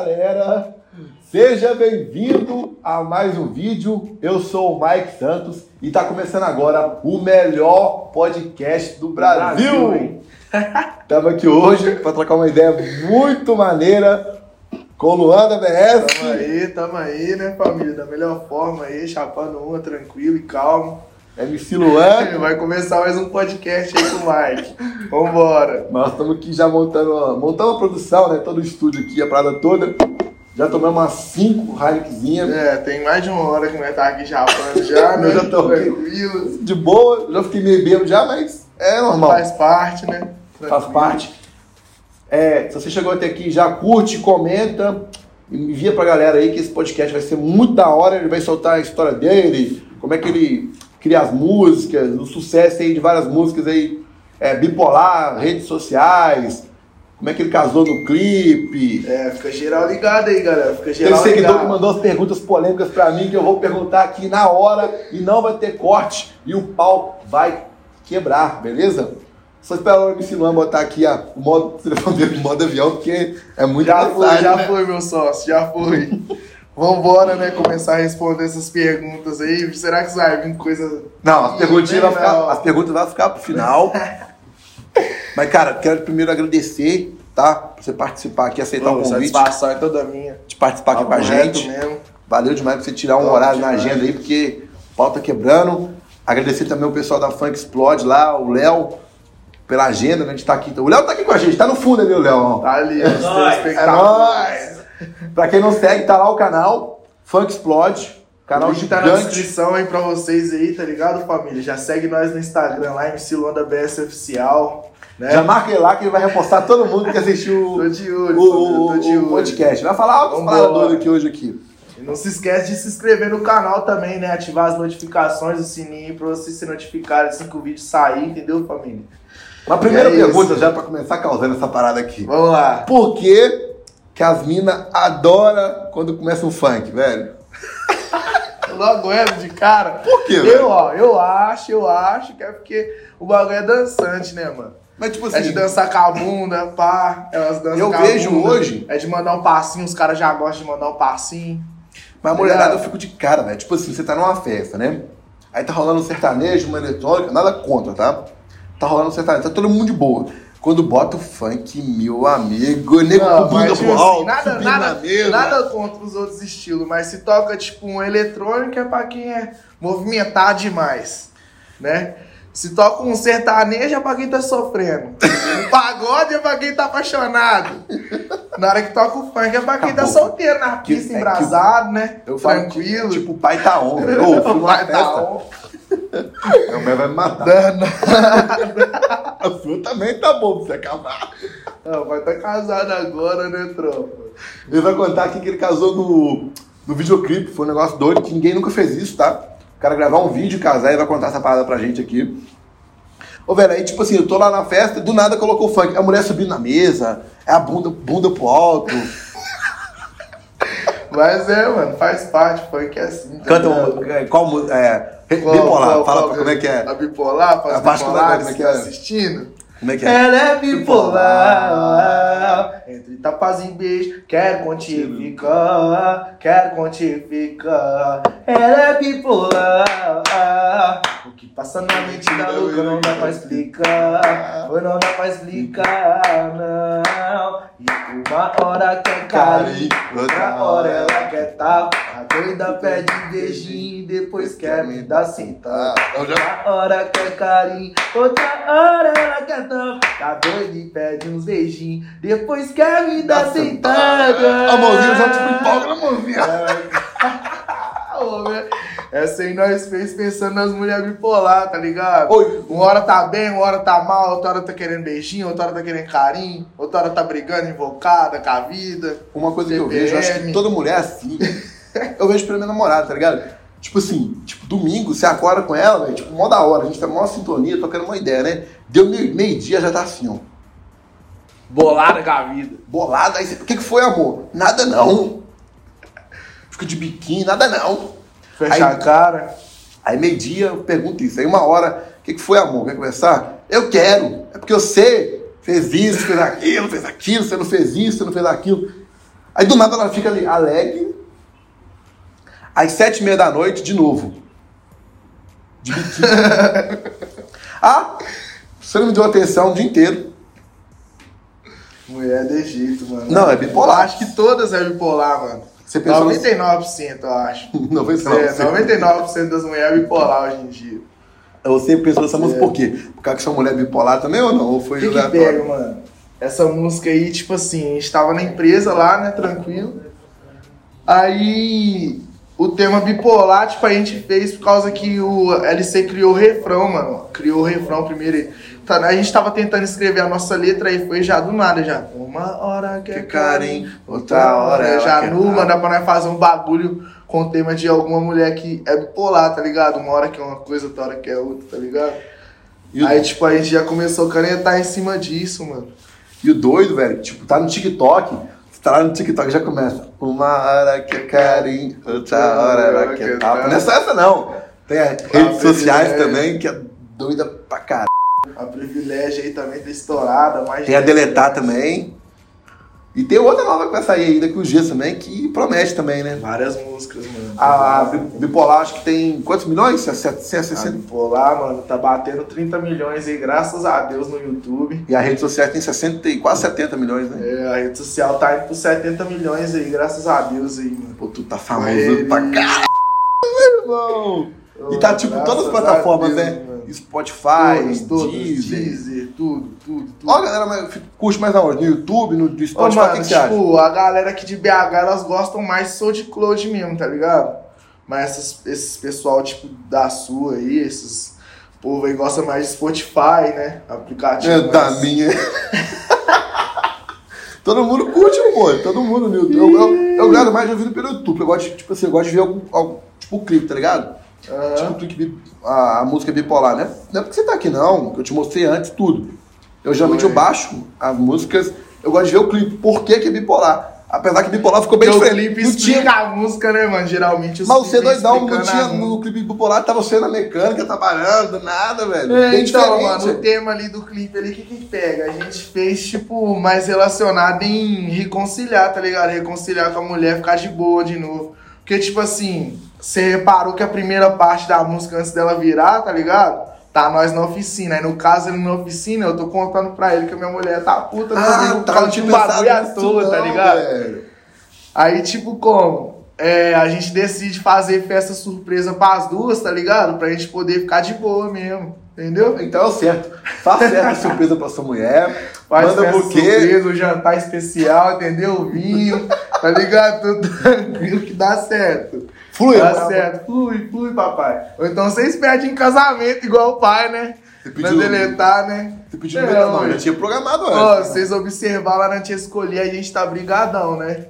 galera! Seja bem-vindo a mais um vídeo. Eu sou o Mike Santos e está começando agora o melhor podcast do Brasil. Estamos aqui hoje para trocar uma ideia muito maneira com o Luan da BS. Tamo aí, tamo aí, né, família? Da melhor forma aí, chapando uma, tranquilo e calmo. MC Luan. Vai começar mais um podcast aí com o Mike. Vambora. Nós estamos aqui já montando, montando a produção, né? Todo o estúdio aqui, a parada toda. Já tomamos umas 5 Heinekenzinhas. É, tem mais de uma hora que nós tá aqui chapando já, né? Eu já tô tranquilo. De boa, já fiquei meio bêbado já, mas é normal. Faz parte, né? Faz parte. É, se você chegou até aqui, já curte, comenta, envia pra galera aí que esse podcast vai ser muito da hora. Ele vai soltar a história dele, como é que ele cria as músicas, o sucesso aí de várias músicas aí, é, bipolar, redes sociais, como é que ele casou no clipe. É, fica geral ligado aí, galera. Fica geral Tem seguidor ligado. que mandou as perguntas polêmicas pra mim que eu vou perguntar aqui na hora e não vai ter corte e o pau vai quebrar, beleza? Só esperar o MC Luan botar aqui a, o modo telefone dele no modo avião, porque é muito Já foi, já né? foi, meu sócio, já foi. Vambora, né? Começar a responder essas perguntas aí. Será que vai vir coisa. Não, as perguntinhas vão ficar, as perguntas vão ficar pro final. Mas, cara, quero primeiro agradecer, tá? Por você participar aqui, aceitar o Pô, convite, satisfação é toda minha. de participar aqui com a gente. Mesmo. Valeu demais por você tirar um Top horário na demais. agenda aí, porque o pau tá quebrando. Agradecer também o pessoal da Funk Explode lá, o Léo, pela agenda, né? A gente tá aqui. O Léo tá aqui com a gente, tá no fundo ali, o Léo. Tá ali, É telespectadores. nóis! Pra quem não segue, tá lá o canal, Funk Explode. Canal O link tá na descrição aí pra vocês aí, tá ligado, família? Já segue nós no Instagram lá, MC Luanda BS Oficial, né? Já marca ele lá que ele vai repostar todo mundo que assistiu Tô de olho, o, de o- o podcast. Vai falar algo Vambora. falar doido aqui hoje aqui. E não se esquece de se inscrever no canal também, né? Ativar as notificações, o sininho pra vocês se notificarem assim que o vídeo sair, entendeu, família? Uma primeira É isso. pergunta já pra começar causando essa parada aqui. Vamos lá. Por que, que as minas adoram quando começa um funk, velho? Eu não aguento de cara. Por quê, velho? Eu, ó, eu acho, eu acho que é porque o bagulho é dançante, né, mano? Mas tipo É de assim, dançar com a bunda, pá. Elas dançam Eu com a vejo bunda. hoje- É de mandar um passinho, os caras já gostam de mandar um passinho. mas a mulherada eu fico de cara, velho. Tipo assim, você tá numa festa, né? Aí tá rolando um sertanejo, uma eletrônica, nada contra, tá? Tá rolando um sertanejo, tá todo mundo de boa. Quando bota o funk, meu amigo, nego Não, mas, bunda tipo assim, nada, contra os outros estilos, mas se toca tipo um eletrônico é pra quem é movimentado demais, né? Se toca um sertanejo é pra quem tá sofrendo. Um pagode é pra quem tá apaixonado. Na hora que toca o funk é pra quem tá Acabou. solteiro na Que- pista, é que embrasado, né? Eu falo, Tranquilo. Tipo, tipo, o pai tá on. velho. Ô, fui numa tá festa. on. Meu pai vai me matar. A sua também tá bom pra você acabar. Não, vai estar casado agora, né, tropa? Ele vai contar aqui que ele casou no, no videoclipe. Foi um negócio doido, que ninguém nunca fez isso, tá? O cara gravar um vídeo e casar e vai contar essa parada pra gente aqui. Ô, velho, aí tipo assim, eu tô lá na festa, do nada colocou o funk. A mulher subindo na mesa, é a bunda, bunda pro alto. Mas é, mano, faz parte, funk é assim. tá Canta um, é, qual música? É, Qual- bipolar, qual- fala qual pra como é que é. A bipolar, para A os parte como é- é que é? assistindo. Como é que é? Ela é bipolar, entre tapas e beijo, quero contigo ficar, quero contigo ficar. Ela é bipolar, o que passa na mente da louca não dá pra explicar, ou não dá pra explicar, não. E uma hora quer carinho, outra hora ela quer tapa, a doida pede beijinho, depois quer me dar sentar. eu já- Uma hora quer carinho, outra hora ela quer tapa. Tá doido e pede uns beijinhos, depois quer me dar sentada. A mãozinha já tipo empolga na mãozinha. Essa aí nós fez pensando nas mulheres bipolar, tá ligado? Oi. Uma hora tá bem, uma hora tá mal, outra hora tá querendo beijinho, outra hora tá querendo carinho, outra hora tá brigando, invocada com a vida. Uma coisa que eu vejo, eu acho que toda mulher é assim. eu vejo pela minha namorada, tá ligado? Tipo assim, tipo, domingo, você acorda com ela, velho, tipo, mó da hora, a gente tá mó sintonia, trocando uma ideia, né? Deu meio- meio-dia, já tá assim, ó. Bolada com a vida. Bolada, aí você, o que que foi, amor? Nada não. Fica de biquíni, nada não. Fecha Aí- a cara. Aí meio-dia eu pergunto isso. Aí uma hora, o que, que foi, amor? Quer conversar? Eu quero. É porque você fez isso, fez aquilo, fez aquilo, você não fez isso, você não fez aquilo. Aí do nada ela fica ali, alegre. Às sete e meia da noite, de novo. De biquíni. ah, você não me deu atenção o dia inteiro. Mulher de Egito, mano. Não, é bipolar. Acho que todas é bipolar, mano. Você pensou 99%, eu acho. Não foi só. É, 99% das mulheres é bipolar hoje em dia. Você pensou nessa música por quê? Por causa que sua mulher é bipolar também ou não? Ou foi que, que pega, mano? Essa música aí, tipo assim, a gente tava na empresa lá, né, tranquilo. Aí o tema bipolar, tipo, a gente fez por causa que o LC criou o refrão, mano. Criou o refrão primeiro. Tá, A gente tava tentando escrever a nossa letra e foi já do nada, já. Uma hora que é carinho, outra hora é já nu, mano, dá pra nós fazer um bagulho com o tema de alguma mulher que é bipolar, tá ligado? Uma hora que é uma coisa, outra hora que é outra, tá ligado? E o, Aí, tipo, a gente já começou a canetar em cima disso, mano. e o doido, velho, tipo, tá no TikTok. Você tá lá no TikTok já começa. Uma hora que é carinho, outra hora ela quer tapa. Não é só essa, não. Tem as redes sociais é. também, que é doida pra caralho. A privilégio aí também tá estourada, mas. Tem a deletar também. E tem outra nova que vai sair aí daqui uns dias também, que promete também, né? Várias músicas, mano. A, a Bi- Bipolar acho que tem quantos milhões? 760. A Bipolar, mano, tá batendo 30 milhões aí, graças a Deus, no YouTube. E a rede social tem 60 e quase 70 milhões, né? É, a rede social tá indo por 70 milhões aí, graças a Deus aí, mano. Pô, tu tá famoso Ele- pra caralho, meu irmão. E tá tipo todas as plataformas, Deus, né? mano. Spotify, todas, Deezer. Deezer, tudo, tudo, tudo. Ó, galera, mas curte mais aonde? No YouTube, no do Ô, Spotify, mano, o que, que tipo, a galera aqui de BH, elas gostam mais de Soul de Cloud mesmo, tá ligado? Mas essas, esses pessoal, tipo, da sua aí, esses povo aí gosta mais de Spotify, né? Aplicativo. É, da mais- minha. Todo mundo curte, pô. Todo mundo no YouTube. Eu, eu, eu gravo mais ouvindo pelo YouTube. Eu gosto, de, tipo assim, eu gosto de ver algum, algum- tipo o clipe, tá ligado? Aham. Tipo o clipe, a, a música bipolar, né? Não é porque você tá aqui, não, que eu te mostrei antes tudo. Eu geralmente eu baixo as músicas, eu gosto de ver o clipe. Por que, que é bipolar? Apesar que bipolar ficou bem Porque o diferente. clipe explica tinha- a música, né, mano? Geralmente os Mas você doidão, não tinha no clipe bipolar, tava você na mecânica, trabalhando, do nada, velho. É, bem então, diferente. mano, o tema ali do clipe ali, o que que pega? A gente fez, tipo, mais relacionado em reconciliar, tá ligado? Reconciliar com a mulher, ficar de boa de novo. Porque, tipo assim, você reparou que a primeira parte da música, antes dela virar, tá ligado? Tá nós na oficina. Aí, no caso, ele na oficina, eu tô contando pra ele que a minha mulher tá puta Ah, comigo por tá, causa não de bagulho à toa, tá ligado? velho. Aí, tipo, como? É, a gente decide fazer festa surpresa pras duas, tá ligado? Pra gente poder ficar de boa mesmo, entendeu? Então é o certo. Faça certa surpresa pra sua mulher. Faz manda buquê. surpresa, um jantar especial, entendeu? Vinho, tá ligado? Tudo tranquilo que dá certo. Flui, tá? certo. Flui, flui, papai. Ou então vocês pedem em casamento igual o pai, né? Você Pra pediu- deletar, né? Você pediu É, no mão, ué. já tinha programado Ó, antes. vocês observar lá na tia escolher, a gente tá brigadão, né?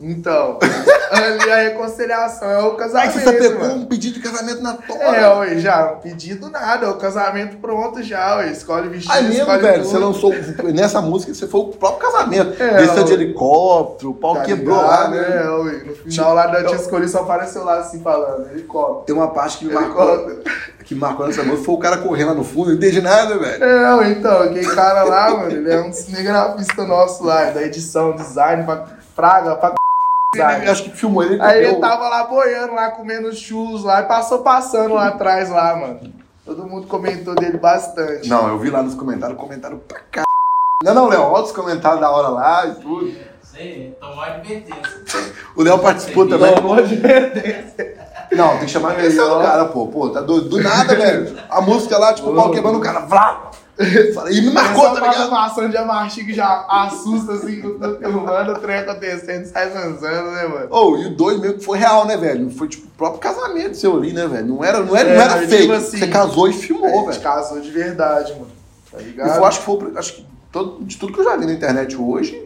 Então, ali a reconciliação é o Aí casamento. você pegou mano. um pedido de casamento na tora. É, ué, já, um pedido nada, é o casamento pronto já, ué. Escolhe vestido, Aí mesmo, escolhe velho, tudo. você lançou. Nessa música você foi o próprio casamento. É, Desceu de helicóptero, o pau Tá quebrou ligado, lá, né? É, ué, no final lá da tia escolhi só apareceu lá assim falando, helicóptero. Tem uma parte que me marcou, que marcou nessa música, foi o cara correndo lá no fundo, não entendi nada, velho. É, ué, então, aquele cara lá, mano, ele é um cinegrafista nosso lá, da edição, design, pra praga, pra Acho que filmou ele. Aí ele tava lá boiando, lá comendo churros lá, e passou passando lá atrás lá, mano. Todo mundo comentou dele bastante. Não, eu vi lá nos comentários, comentário pra cá. Não, não, Léo, olha os comentários da hora lá e tudo. Sei, tomar advertência. O Léo participou também. De Deus. Não, tem que chamar a atenção do cara, pô. Pô, tá doido. Do nada, velho. A música lá, tipo, o pau quebrando o cara. Vrá! E me marcou, tá ligado? passando de amarchique já assusta assim, filmando, o trem acontecendo, sai zanzando, né, mano? Oh, e o dois meio que foi real, né, velho? Foi tipo o próprio casamento seu ali, né, velho? Não era, não era, É, não era tipo fake. assim, Você casou e a filmou, gente velho. casou de verdade, mano. Tá ligado? foi, acho que foi, acho que todo, de tudo que eu já vi na internet hoje,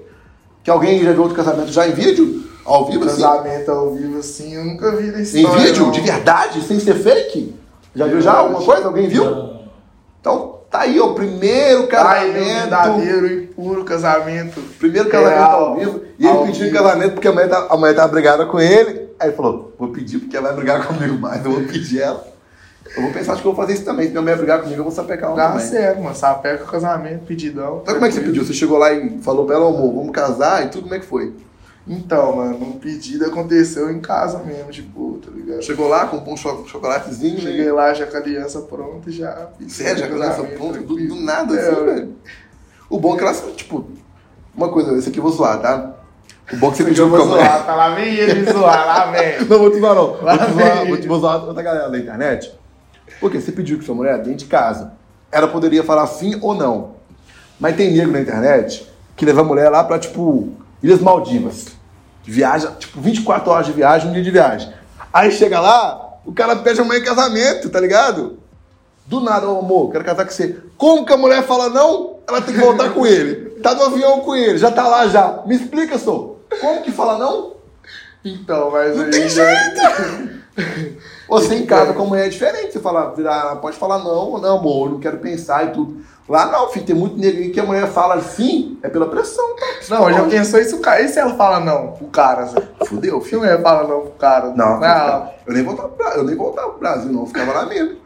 que alguém já viu outro casamento já em vídeo, ao vivo, assim. Casamento ao vivo assim, eu nunca vi na Em história. vídeo, não. de verdade, sem ser fake? Já viu já alguma coisa? Alguém viu? Então, tá aí, ó, o primeiro Tá um casamento. verdadeiro e puro casamento. Primeiro casamento Real. ao vivo. E ele pediu vivo. casamento porque a mulher, tá, a mulher tava brigada com ele. Aí ele falou: Vou pedir porque ela vai brigar comigo mais. Eu vou pedir ela. Eu vou pensar, acho que eu vou fazer isso também. Se minha mulher brigar comigo, eu vou sapecar ela Dá também. certo, mano. Sapeca o casamento, pedidão. Então, como é que você pediu? Você chegou lá e falou pra ela, amor, vamos casar e tudo, como é que foi? Então, mano, um pedido aconteceu em casa mesmo, tipo, tá ligado? Chegou lá, comprou um cho- chocolatezinho, né? Cheguei lá já com a aliança pronta e já. Sério, já com essa casamento, ponta, do, do nada, É, assim, velho. O bom é que elas, tipo, uma coisa, esse aqui eu vou zoar, tá? O bom é que você pediu vou pra zoar, tá lá, vem ele zoar, lá vem. Não, vou te zoar, não. Vou Lá te zoar, vou te vou zoar outra galera da internet. Porque você pediu que sua mulher dentro de casa. Ela poderia falar sim ou não. Mas tem nego na internet que leva a mulher lá pra, tipo, Ilhas Maldivas. Viaja, tipo, 24 horas de viagem, um dia de viagem. Aí chega lá, o cara pede a mulher em casamento, tá ligado? Do nada, ô amor, quero casar com você. Como que a mulher fala não? Ela tem que voltar com ele. Tá no avião com ele, já tá lá já. Me explica, só. Como que fala não? Então, mas Não aí tem já- Você em casa com a mulher é diferente. Você fala, virar, pode falar não, não, amor, não quero pensar e tudo. Lá não, filho, tem muito negro aí que a mulher fala sim, é pela pressão, tá? Não, já pensou isso, o cara. E se ela fala não pro cara, Zé? Fudeu, Se a filho. mulher fala não pro cara? Não, não. eu nem voltava eu nem voltava pro Brasil, não. Eu ficava lá mesmo.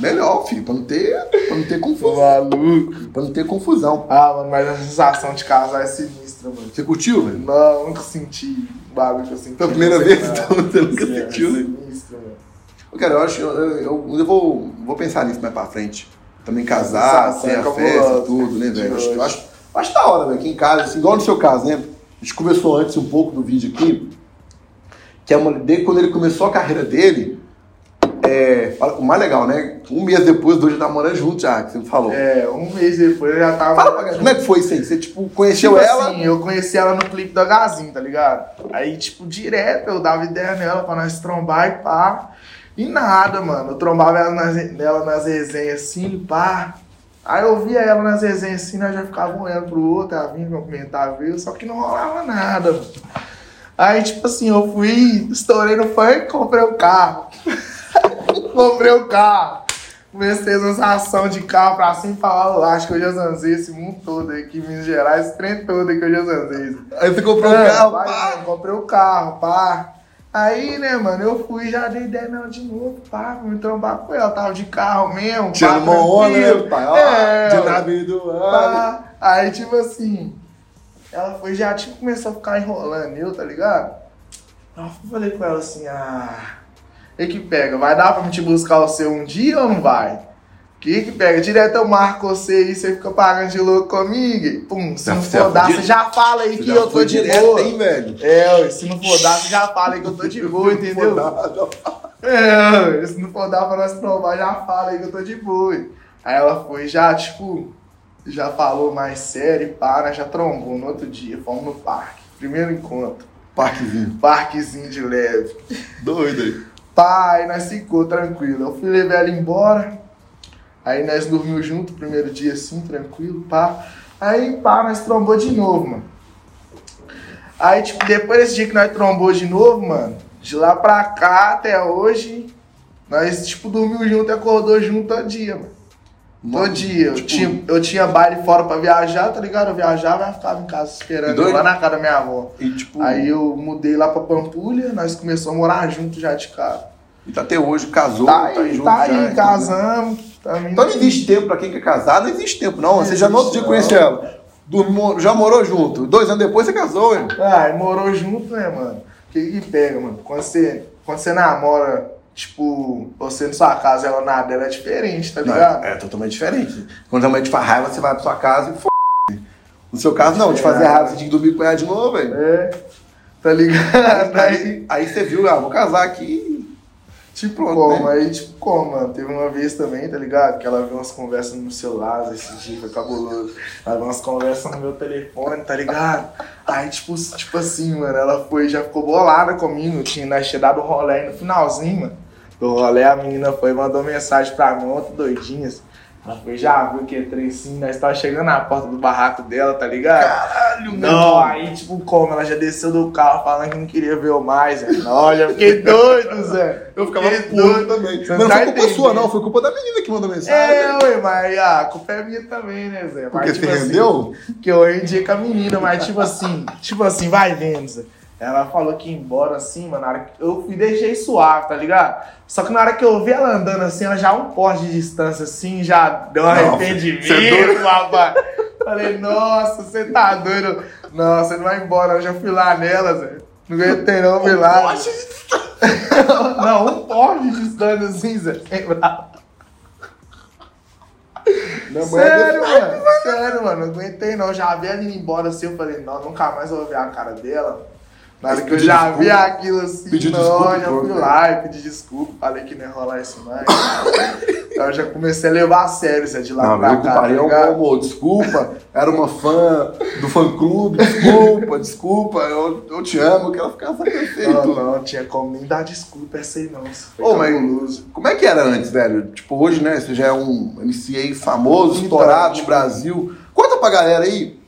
Melhor, filho, pra não ter, pra não ter confusão. maluco. Pra não ter confusão. Ah, mano, mas a sensação de casar é sinistra, mano. Você curtiu, velho? Não, nunca senti o bagulho que eu senti. Foi a primeira vez, então você nunca É, sentiu, né? Cara, eu acho, eu, eu, eu vou, vou pensar nisso mais pra frente. Também casar, Sensação sem a é festa, tudo, né, velho? De Acho, acho, acho da hora, velho, aqui em casa, assim, igual no seu caso, né? A gente conversou antes um pouco do vídeo aqui, que a mulher dele, quando ele começou a carreira dele, é, o mais legal, né? Um mês depois, dois já namorando junto já, que você falou. É, um mês depois eu já tava. Fala como é que foi isso aí? Você, tipo, conheceu Tipo ela... assim, eu conheci ela no clipe da Gazinho, tá ligado? Aí, tipo, direto eu dava ideia nela pra nós trombar e pá. E nada, mano. Eu trombava ela nas, nela nas resenhas assim, pá. Aí eu via ela nas resenhas assim, nós já ficava um olhando pro outro, ela vinha cumprimentar, viu? Só que não rolava nada, mano. Aí, tipo assim, eu fui, estourei no funk e comprei o carro. comprei o carro. Comecei a fazer ação de carro pra cima e falar, eu acho que eu já zanzei esse mundo todo aí, aqui Minas Gerais, esse trem todo aí que eu já zanzei. Aí você comprou um É, carro, vai, pá. mano, comprei o carro, pá. Aí, né, mano, eu fui já dei ideia nela de novo, pá, me trombar com ela, tava de carro mesmo, Tirando pá, uma onda, né, tranquilo. pai? Ó, É, de nave do ano. Pá. Aí, tipo assim, ela foi já, tipo, começou a ficar enrolando eu, tá ligado? Aí eu falei com ela assim, ah, e que pega, vai dar pra me te buscar o seu um dia ou não vai? Que que pega? Direto eu marco você e você fica pagando de louco comigo. Pum, se Já- não for dar, você já fala aí que eu tô de direto, boa. hein, velho? É, se não for dar, você já fala aí que eu tô de boa, entendeu? É, se não for dar pra nós provar, já fala aí que eu tô de boa. Aí ela foi já, tipo, já falou mais sério, pá, nós já trombou no outro dia, fomos no parque. Primeiro encontro. Parquezinho. Parquezinho de leve. Doido aí. Pai, nós ficou tranquilo. Eu fui levar ela embora. Aí nós dormimos junto, primeiro dia assim, tranquilo, pá. Aí, pá, nós trombou de novo, mano. Aí, tipo, depois desse dia que nós trombou de novo, mano, de lá pra cá até hoje, nós, tipo, dormimos junto e acordou junto todo dia, mano. Todo dia. Eu, Tipo, tinha, eu tinha baile fora pra viajar, tá ligado? Eu viajava e ficava em casa esperando Doido? eu lá na casa da minha avó. E tipo, Aí eu mudei lá pra Pampulha, nós começamos a morar junto já de casa. e tá até hoje, casou, Tá aí, junto tá já, aí, então, casamos. Tá Então não existe tempo pra quem quer casar, não existe tempo, não. Você já no outro dia conhece ela. Dormiu- já morou junto. Dois anos depois você casou, hein? Ah, morou junto, né, mano? O que que pega, mano? Quando você, quando você namora, tipo, você na sua casa, ela na dela é diferente, tá Não, ligado? é, é totalmente diferente. Quando a mãe te faz raiva, você vai pra sua casa e f. No seu caso, não, te fazer raiva, você tinha que dormir com ela de novo, velho. É, tá ligado? Aí, Aí, aí você viu, ah, vou casar aqui. Tipo, como? né? Aí, tipo, como, mano? Teve uma vez também, tá ligado? Que ela viu umas conversas no celular, esse dia foi cabuloso. Ela viu umas conversas no meu telefone, tá ligado? Aí, tipo, tipo assim, mano, ela foi, já ficou bolada comigo. Tinha, tinha dado rolê no finalzinho, mano. Do rolê, a menina foi, mandou mensagem pra mim, ontem doidinha. assim. Ela foi, já viu que é trem assim, nós tava chegando na porta do barraco dela, tá ligado? Caralho, Não, aí, tipo, como? Ela já desceu do carro falando que não queria ver eu mais. Olha, eu fiquei doido, Zé. Eu ficava puto doido. também. Você Mas não tá foi culpa entendendo? sua, não. Foi culpa da menina que mandou mensagem. É, ué, mas a culpa é minha também, né, Zé? Porque mas, você tipo assim, rendeu? que eu rendi com a menina, mas tipo assim, tipo assim, vai vendo, Zé. Ela falou que ia embora assim, mano. Na hora que eu fui deixei suave, tá ligado? Só que na hora que eu vi ela andando assim, ela já um porte de distância assim, já deu um Não, arrependimento, é rapaz. Falei, nossa, você tá doido. Não, você não vai embora, eu já fui lá nela, Zé. Não aguentei não, fui lá. não, um porte de distância assim, Zé. Sem mãe é Sério, desse- mano. Sério, mano. Não aguentei não. Já vi ela indo embora assim. Eu falei, não, nunca mais vou ver a cara dela. Na hora que eu já desculpa? vi aquilo assim, Pediu não, desculpa já fui lá e pedi desculpa. Falei que não ia rolar isso mais. Aí eu já comecei a levar a sério isso é de lá Não, pra eu cá. comparei tá amor, desculpa, era uma fã do fã clube, desculpa, desculpa, eu, eu te amo, que ela ficava perfeito. Não, não, não tinha como nem dar desculpa essa aí não. Ô, mas cabuloso. como é que era antes, velho? Tipo, hoje, né, você já é um MC aí famoso, Então, estourado no tipo- Brasil. Conta pra galera aí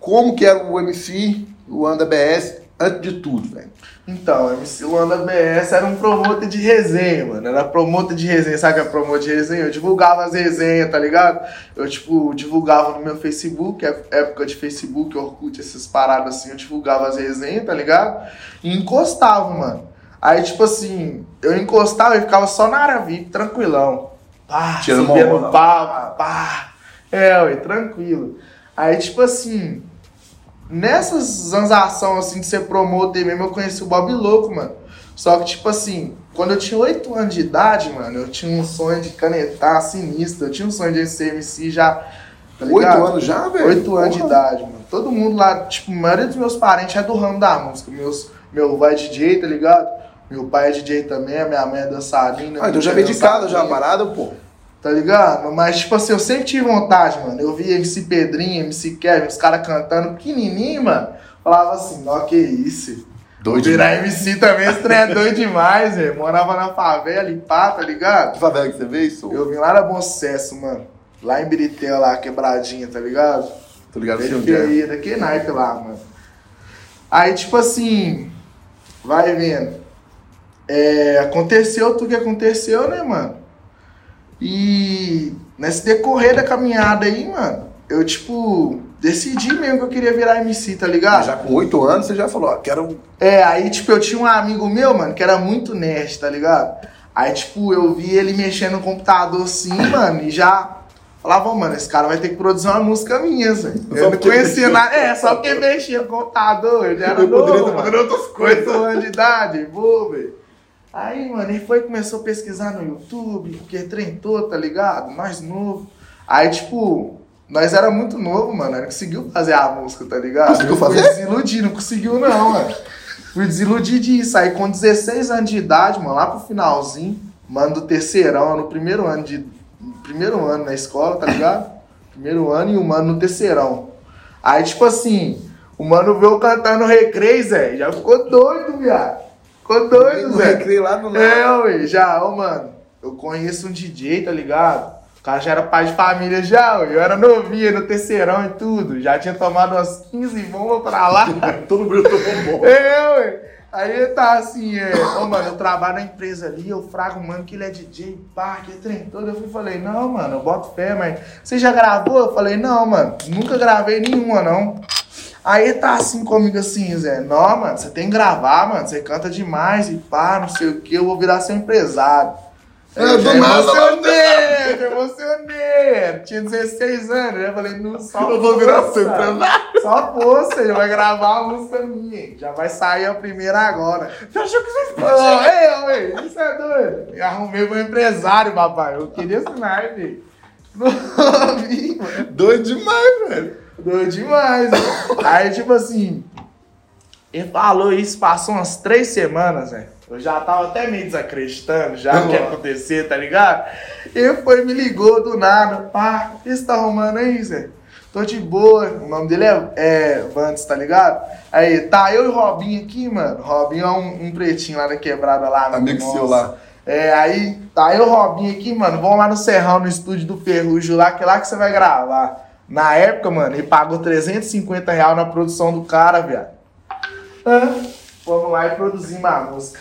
como que era o MC, o Anda BS, antes de tudo, velho. Então, o MC Luanda BS era um promotor de resenha, mano. Era promotor de resenha. Sabe o que é promotor de resenha? Eu divulgava as resenhas, tá ligado? Eu, tipo, divulgava no meu Facebook, é- época de Facebook, Orkut, essas paradas assim. Eu divulgava as resenhas, tá ligado? E encostava, mano. Aí, tipo assim, eu encostava e ficava só na área VIP, tranquilão. Pá, Tirando subia no papo, pá. É, ué, tranquilo. Aí, tipo assim, Nessas transações assim de ser promotor mesmo, eu conheci o Bob Louco, mano. Só que, tipo assim, quando eu tinha 8 anos de idade, mano, eu tinha um sonho de canetar sinistro. Eu tinha um sonho de ser MC já. Tá Oito ligado? anos já, velho? 8 anos de idade, mano. Todo mundo lá, tipo, a maioria dos meus parentes é do ramo da música. Meus, meu pai é DJ, tá ligado? Meu pai é DJ também, a minha mãe é dançarina. Ah, então já veio de casa já a dançarina. parada, pô. Tá ligado? Mas, tipo assim, eu sempre tive vontade, mano. Eu via MC Pedrinho, MC Kevin, os caras cantando pequenininho, mano. Falava assim, ó, que isso. Doido Virar demais. MC também, esse trem é doido demais, velho. Morava na favela, em pá, tá ligado? Que favela que você veio, sou? Eu vim lá na Bom Sucesso, mano. Lá em Biritel, lá, quebradinha, tá ligado? Tô ligado. Periferia, daquele naipe lá, mano. Aí, tipo assim, vai vendo. É, aconteceu tudo que aconteceu, né, mano? E nesse decorrer da caminhada aí, mano, eu, tipo, decidi mesmo que eu queria virar MC, tá ligado? Já com oito anos você já falou, ó, quero. É, aí, tipo, eu tinha um amigo meu, mano, que era muito nerd, tá ligado? Aí, tipo, eu vi ele mexendo no computador assim, mano, e já falava, "Ô, mano, esse cara vai ter que produzir uma música minha, velho. Eu não conhecia nada. É, só porque mexia no computador, eu já era Eu novo, mano. outras coisas. 8 anos de idade, vou, velho. Aí, mano, ele foi e começou a pesquisar no YouTube, porque treinou, tá ligado? Nós novo. Aí, tipo, nós era muito novo, mano. Não conseguiu fazer a música, tá ligado? Conseguiu fui fazer? desiludir, não conseguiu não, mano. Fui desiludir disso. Aí com 16 anos de idade, mano, lá pro finalzinho, mano do terceirão, no primeiro ano de. no Primeiro ano na escola, tá ligado? Primeiro ano e o mano no terceirão. Aí, tipo assim, o mano veio cantando recreio, Zé. Já ficou doido, viado. Ficou doido, Zé. recreio lá no É, ué, já, ô, mano. Eu conheço um DJ, tá ligado? O cara já era pai de família já, ué. Eu era novinho, no terceirão e tudo. Já tinha tomado umas 15 bombas pra lá. Todo mundo tomou bom. É, ué. Aí tá assim, é, ô mano, eu trabalho na empresa ali, eu frago mano que ele é DJ, pá, que é trem todo. Eu fui falei, não, mano, eu boto fé, mas você já gravou? Eu falei, não, mano, nunca gravei nenhuma, não. Aí tá assim comigo assim, Zé, não, mano, você tem que gravar, mano, você canta demais e pá, não sei o que, eu vou virar seu empresário. É, Eu do nada, emocionei. Tinha 16 anos, né? Falei, não, só Eu vou virar seu empresário. Só força, já vai gravar a música minha. Já vai sair a primeira agora. Já achou que você Ô, ei, ei, isso é doido. Eu arrumei meu empresário, papai. Eu queria assinar, velho. Doido demais, velho. Doido demais, mano. Aí, tipo assim, ele falou isso, passou umas três semanas, velho. Eu já tava até meio desacreditando já o que ia acontecer, tá ligado? Ele foi e me ligou do nada. Pá, o que você tá arrumando aí, Zé? Tô de boa. O nome dele é, é Vantes, tá ligado? Aí, tá eu e o Robinho aqui, mano. Robinho é um, um pretinho lá da quebrada lá. Amigo seu lá. É, aí, tá eu e o Robinho aqui, mano. Vamos lá no Serrão, no estúdio do Ferrugem lá, que é lá que você vai gravar. Na época, mano, ele pagou 350 reais na produção do cara, viado. Ah, Fomos lá e produzimos a música.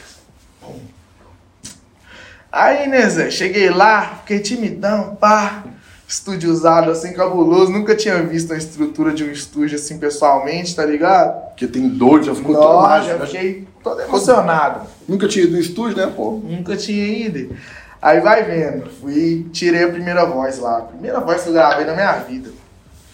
Aí, né, Zé, cheguei lá, fiquei timidão, pá. Estúdio usado assim, cabuloso. Nunca tinha visto a estrutura de um estúdio assim pessoalmente, tá ligado? Porque tem doido, já ficou todo mágico. eu né? fiquei todo emocionado. Nunca tinha ido no estúdio, né, pô? Nunca tinha ido. Aí vai vendo. Fui, tirei a primeira voz lá. A primeira voz que eu gravei na minha vida.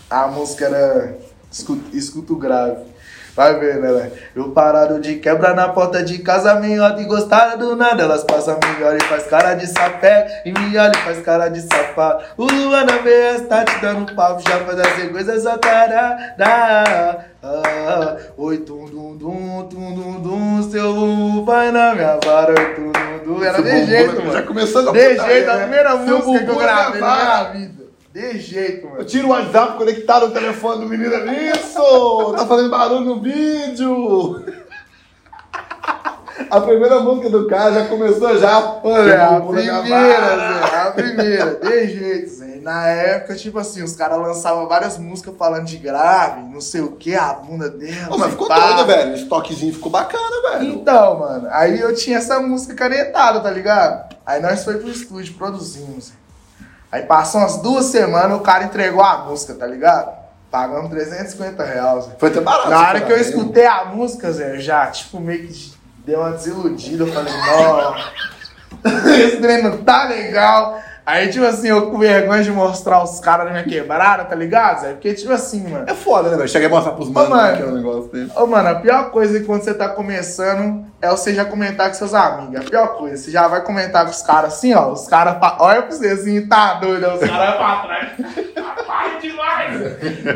A música era Escuta, escuta o grave. Vai ver, né, velho? Eu parado de quebra na porta de casa, me olha e gostaram do nada. Elas passam, me olha e faz cara de sapé. E me olha e faz cara de sapato. O Luana veio, tá te dando papo, já faz as coisas só tarada. Ah, oi, tum, dum, dum, tum, dum, dum, seu bumbum vai na minha vara, oi, tum, dum, dum. Era de jeito, né? mano. Já começou com a De jeito, a né? primeira música que eu gravei na minha vida. De jeito, mano. Tira o WhatsApp conectado no telefone do menino ali. Isso! Tá fazendo barulho no vídeo! A primeira música do cara já começou já. Olha, é a primeira. Zé, a primeira, de jeito, Zé. Na época, tipo assim, os caras lançavam várias músicas falando de grave, não sei o que, a bunda dela. Pô, mas ficou pá. doido, velho. Esse toquezinho ficou bacana, velho. Então, mano, aí eu tinha essa música canetada, tá ligado? Aí nós foi pro estúdio, produzimos. Aí passou umas duas semanas, o cara entregou a música, tá ligado? Pagamos 350 reais. Foi até barato. Na hora que eu escutei a música, Zé, já, tipo, meio que deu uma desiludida. Eu falei, não, esse trem não tá legal. Aí, tipo assim, eu com vergonha de mostrar os caras da minha quebrada, tá ligado, Zé? Porque, tipo assim, mano. É foda, né, velho? Cheguei a mostrar pros manos mano. que é o negócio dele. Ô, mano, a pior coisa quando você tá começando é você já comentar com seus amigos. A pior coisa, você já vai comentar com os caras assim, ó. Os caras. fa- Olha pra você assim, tá doido. Os caras pra trás. Demais.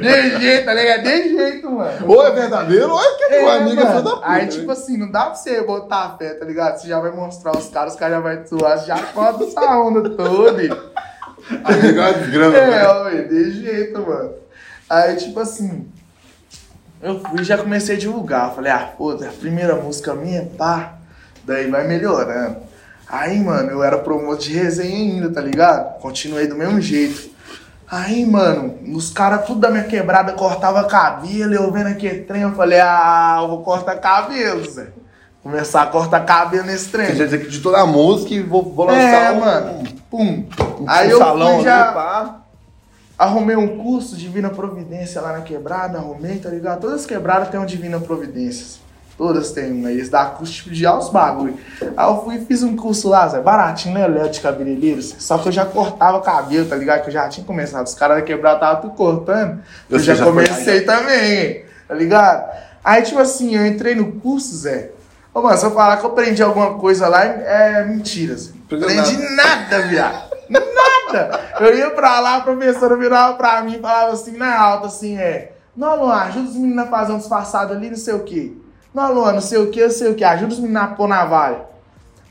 de jeito, tá ligado? De jeito, mano. Ou é verdadeiro, ou é que é, amigo é filho mano. da puta. Aí, né? tipo assim, não dá pra você botar a fé, tá ligado? Você já vai mostrar os caras, os caras já vai zoar, você já conta essa onda toda. Amigo é desgrama, É, ó, velho, de jeito, mano. Aí, tipo assim, eu fui já comecei a divulgar. Falei, ah, pô, a primeira música minha, pá, daí vai melhorando. Aí, mano, eu era promotor de resenha ainda, tá ligado? Continuei do mesmo jeito. Aí, mano, os caras tudo da minha quebrada cortava cabelo, eu vendo aquele trem, eu falei, ah, eu vou cortar cabelo, Zé. Começar a cortar cabelo nesse trem. Você já acreditou na música e vou, vou lançar É, um, mano. Pum. um Aí eu salão já... ali, pá. Arrumei um curso Divina Providência lá na quebrada, arrumei, tá ligado? Todas as quebradas têm um Divina Providência. Todas têm um, aí eles dão curso tipo, de altos bagulho. Aí eu fui e fiz um curso lá, Zé, baratinho, né? Léo de cabeleireiro. Zé. Só que eu já cortava cabelo, tá ligado? Que eu já tinha começado. Os caras da quebrada estavam tudo cortando. Eu Você já, já comecei também, tá ligado? Aí, tipo assim, eu entrei no curso, Zé. Ô, mano, se eu falar que eu aprendi alguma coisa lá, é mentira. Aprendeu Aprendi nada, viado. Nada! Eu ia pra lá, a professora virava pra mim e falava assim, na alta, assim, é. Não, Luan, ajuda os meninos a fazer um disfarçado ali, não sei o quê. Não, Luan, não sei o quê, não sei o quê. Ajuda os meninos a pôr na valha.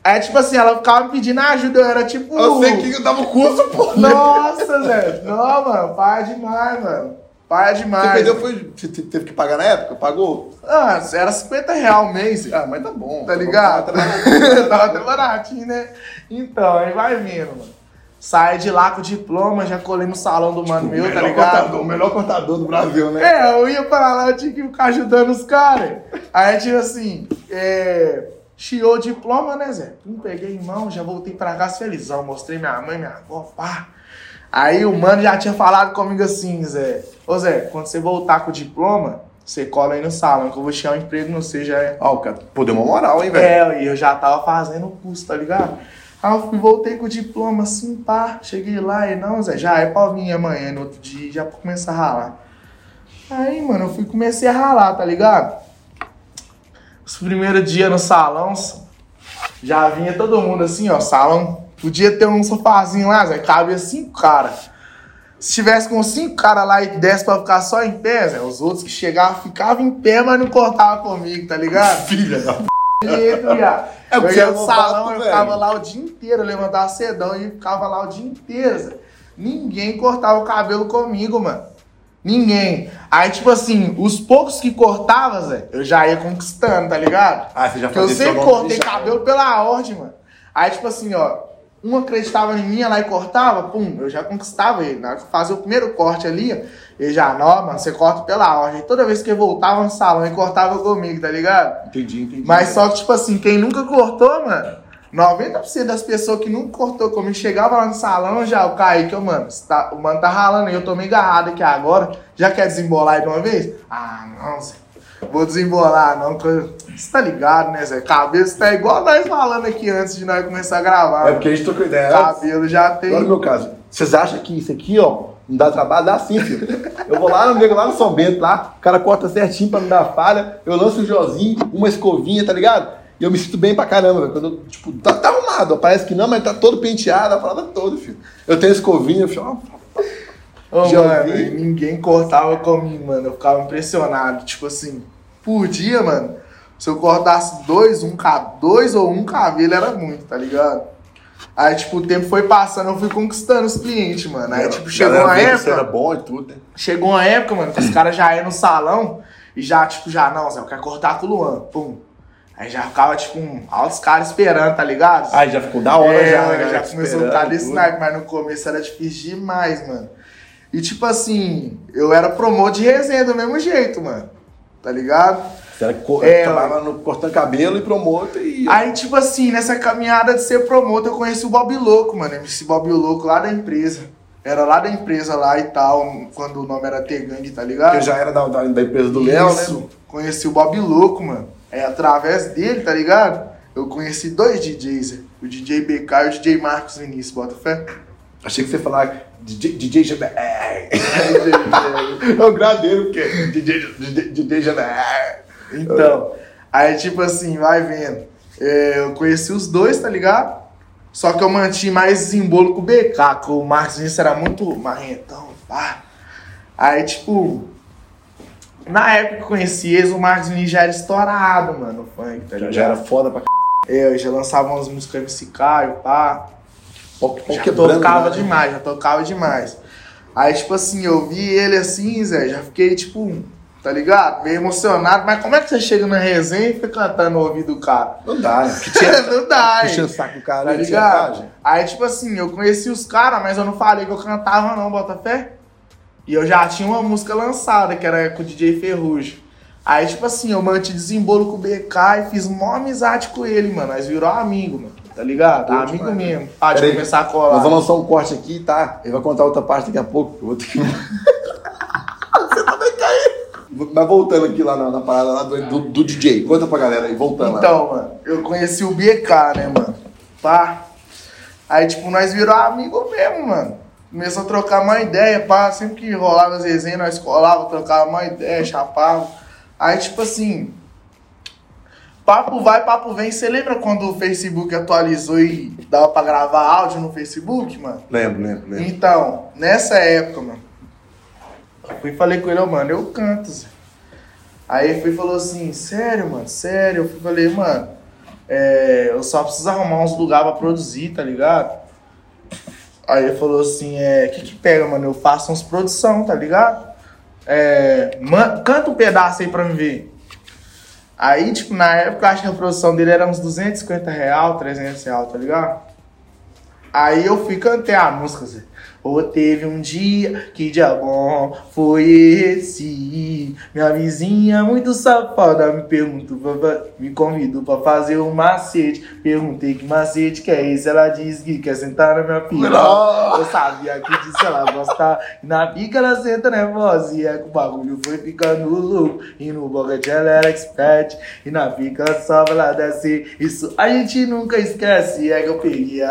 Aí, tipo assim, ela ficava me pedindo ajuda, eu era tipo. Eu sei que eu dava o curso, pô. Nossa, Zé. Não, mano, para demais, mano. Para demais. Você perdeu, foi. Você te- teve que pagar na época? Pagou? Ah, era 50 reais o mês. Ah, mas tá bom. Tá ligado? Tava até baratinho, né? Então, aí vai vendo, mano. Saí de lá com o diploma, já colei no salão do mano meu, tá ligado? cortador, o melhor cortador do Brasil, né? É, eu ia pra lá, eu tinha que ficar ajudando os caras. Aí, tipo assim, é. Chiou o diploma, né, Zé? Pum, peguei em mão, já voltei pra casa felizão. Mostrei minha mãe, minha avó, pá. Aí o mano já tinha falado comigo assim, Zé. Ô, Zé, quando você voltar com o diploma, você cola aí no salão, que eu vou tirar um emprego no você já é. Ó, o cara, pô, deu uma moral, hein, velho? É, e eu já tava fazendo o curso, tá ligado? Aí eu fui, voltei com o diploma assim, pá. Cheguei lá e não, Zé, já é pra vir amanhã, no outro dia, já pra começar a ralar. Aí, mano, eu fui comecei a ralar, tá ligado? Os primeiros dias no salão, já vinha todo mundo assim, ó, salão. Podia ter um sofazinho lá, Zé, cabia cinco caras. Se tivesse com cinco caras lá e desse pra ficar só em pé, Zé, os outros que chegavam ficavam em pé, mas não cortavam comigo, tá ligado? Filha da p. É eu ia no salão, eu velho. ficava lá o dia inteiro, eu levantava cedão e ficava lá o dia inteiro. Zé. Ninguém cortava o cabelo comigo, mano. Ninguém. Aí, tipo assim, os poucos que cortavam, Zé, eu já ia conquistando, tá ligado? Ah, você já Porque eu fazia seu sempre cortei já. cabelo pela ordem, mano. Aí, tipo assim, ó, um acreditava em mim, lá e cortava, pum, eu já conquistava ele. Na hora que eu fazia o primeiro corte ali, ele já, não, mano, você corta pela ordem. Toda vez que ele voltava no salão, ele cortava comigo, tá ligado? Entendi, entendi. Mas só que, tipo assim, quem nunca cortou, mano, 90% das pessoas que nunca cortou comigo, chegava lá no salão, já, o Kaique, ô, mano, você tá- o mano tá ralando aí, eu tô meio agarrado aqui agora, já quer desembolar de uma vez? Ah, não, Zé, vou desembolar não, você tá ligado, né, Zé, cabelo tá igual nós falando aqui antes de nós começar a gravar, É porque a gente trocou ideia. cabelo já tem... Agora no meu caso, vocês acham que isso aqui, ó, Não dá trabalho? Dá sim, filho. Eu vou lá no nego, lá no São Bento, lá, o cara corta certinho pra não dar falha, eu lanço um jozinho, uma escovinha, tá ligado? E eu me sinto bem pra caramba, velho. Quando eu, tipo, tá, tá arrumado, ó, parece que não, mas tá todo penteado, a parada toda, filho. Eu tenho escovinha, eu ó, Ô, Já mano, vi. ninguém cortava comigo, mano. Eu ficava impressionado. Tipo assim, por dia, mano, se eu cortasse dois, um, dois ou um cabelo era muito, tá ligado? Aí, tipo, o tempo foi passando, eu fui conquistando os clientes, mano. Aí, tipo, chegou uma Isso era época. bom e tudo, né? Chegou uma época, mano, que os caras já iam no salão e já, tipo, já, não, Zé, eu quero cortar com o Luan. Pum. Aí já ficava, tipo, um, altos caras esperando, tá ligado? Aí já ficou da hora, É, já, já, né, galera, começou a ficar desse naipe, mas no começo era difícil demais, mano. E tipo assim, eu era promotor de resenha do mesmo jeito, mano. Tá ligado? Você era co- É, trabalhava no cortando cabelo e promotor e. Aí, tipo assim, nessa caminhada de ser promotor, eu conheci o Bob Louco, mano. MC Bob Louco lá da empresa. Era lá da empresa lá e tal, quando o nome era T-Gang, tá ligado? eu já era da, da, da empresa do Léo, né? Conheci o Bob Louco, mano. É através dele, tá ligado? Eu conheci dois DJs, o DJ BK e o DJ Marcos Vinícius, bota fé. Achei que você ia falar DJ, DJ Jaber. É o grau dele, porque DJ, DJ, DJ Jaber. Então, aí tipo assim, vai vendo. É, eu conheci os dois, tá ligado? Só que eu mantive mais desembolo com o BK, que o Marcos era muito marrentão, pá. Aí, tipo, na época que eu conheci eles, o Marcos Vinícius já era estourado, mano, no funk, tá Já, ligado? já era foda pra c. É, eu já lançava umas músicas MC Caio, pá. Pau Já tocava né? demais, já tocava demais. Aí, tipo assim, eu vi ele assim, Zé, já fiquei, tipo, tá ligado? Meio emocionado. Mas como é que você chega na resenha e fica cantando no ouvido do cara? Não dá, né? Porque tinha, não dá, puxando o hein? saco do cara. Tá? Tinha ligado? Aí, tipo assim, eu conheci os caras, mas eu não falei que eu cantava, não, bota fé. E eu já tinha uma música lançada, que era com o DJ Ferrugem. Aí, tipo assim, eu mantive desembolo com o BK e fiz uma amizade com ele, mano. Nós virou amigo, mano. Tá ligado? Pô, amigo demais. mesmo. Ah, de começar a colar. Nós vamos lançar um corte aqui, tá? Ele vai contar outra parte daqui a pouco. Eu vou ter que. Você também caiu. Mas voltando aqui lá na, na parada lá do, do, do DJ. Conta pra galera aí, voltando lá. Então, mano, eu conheci o BK, né, mano? Pá. Aí, tipo, nós virou amigo mesmo, mano. Começou a trocar uma ideia, pá. Sempre que rolava as resenhas, nós colava, trocava uma ideia, chapava. Aí, tipo assim. Papo vai, papo vem. Você lembra quando o Facebook atualizou e dava pra gravar áudio no Facebook, mano? Lembro, lembro, lembro. Então, nessa época, mano, eu fui e falei com ele, ó, mano, eu canto, Zé. Aí ele e falou assim, sério, mano, sério. Eu fui e falei, mano, é, eu só preciso arrumar uns lugares pra produzir, tá ligado? Aí ele falou assim, é, o que que pega, mano? Eu faço uns produção, tá ligado? É, man- canta um pedaço aí pra me ver. Aí, tipo, na época, eu acho que a produção dele era uns 250 real, 300 real, tá ligado? Aí eu fui cantei a música, Zé. Ou teve um dia, que dia bom foi esse. Minha vizinha muito safada me perguntou, me convidou pra fazer um macete. Perguntei que macete que é esse. Ela disse que quer sentar na minha pica. Eu sabia que disse ela gostar. E na pica ela senta nervosa. E é que o bagulho foi ficando louco. E no boquete ela era expert. E na pica ela só ela desce. Isso a gente nunca esquece. É que eu peguei,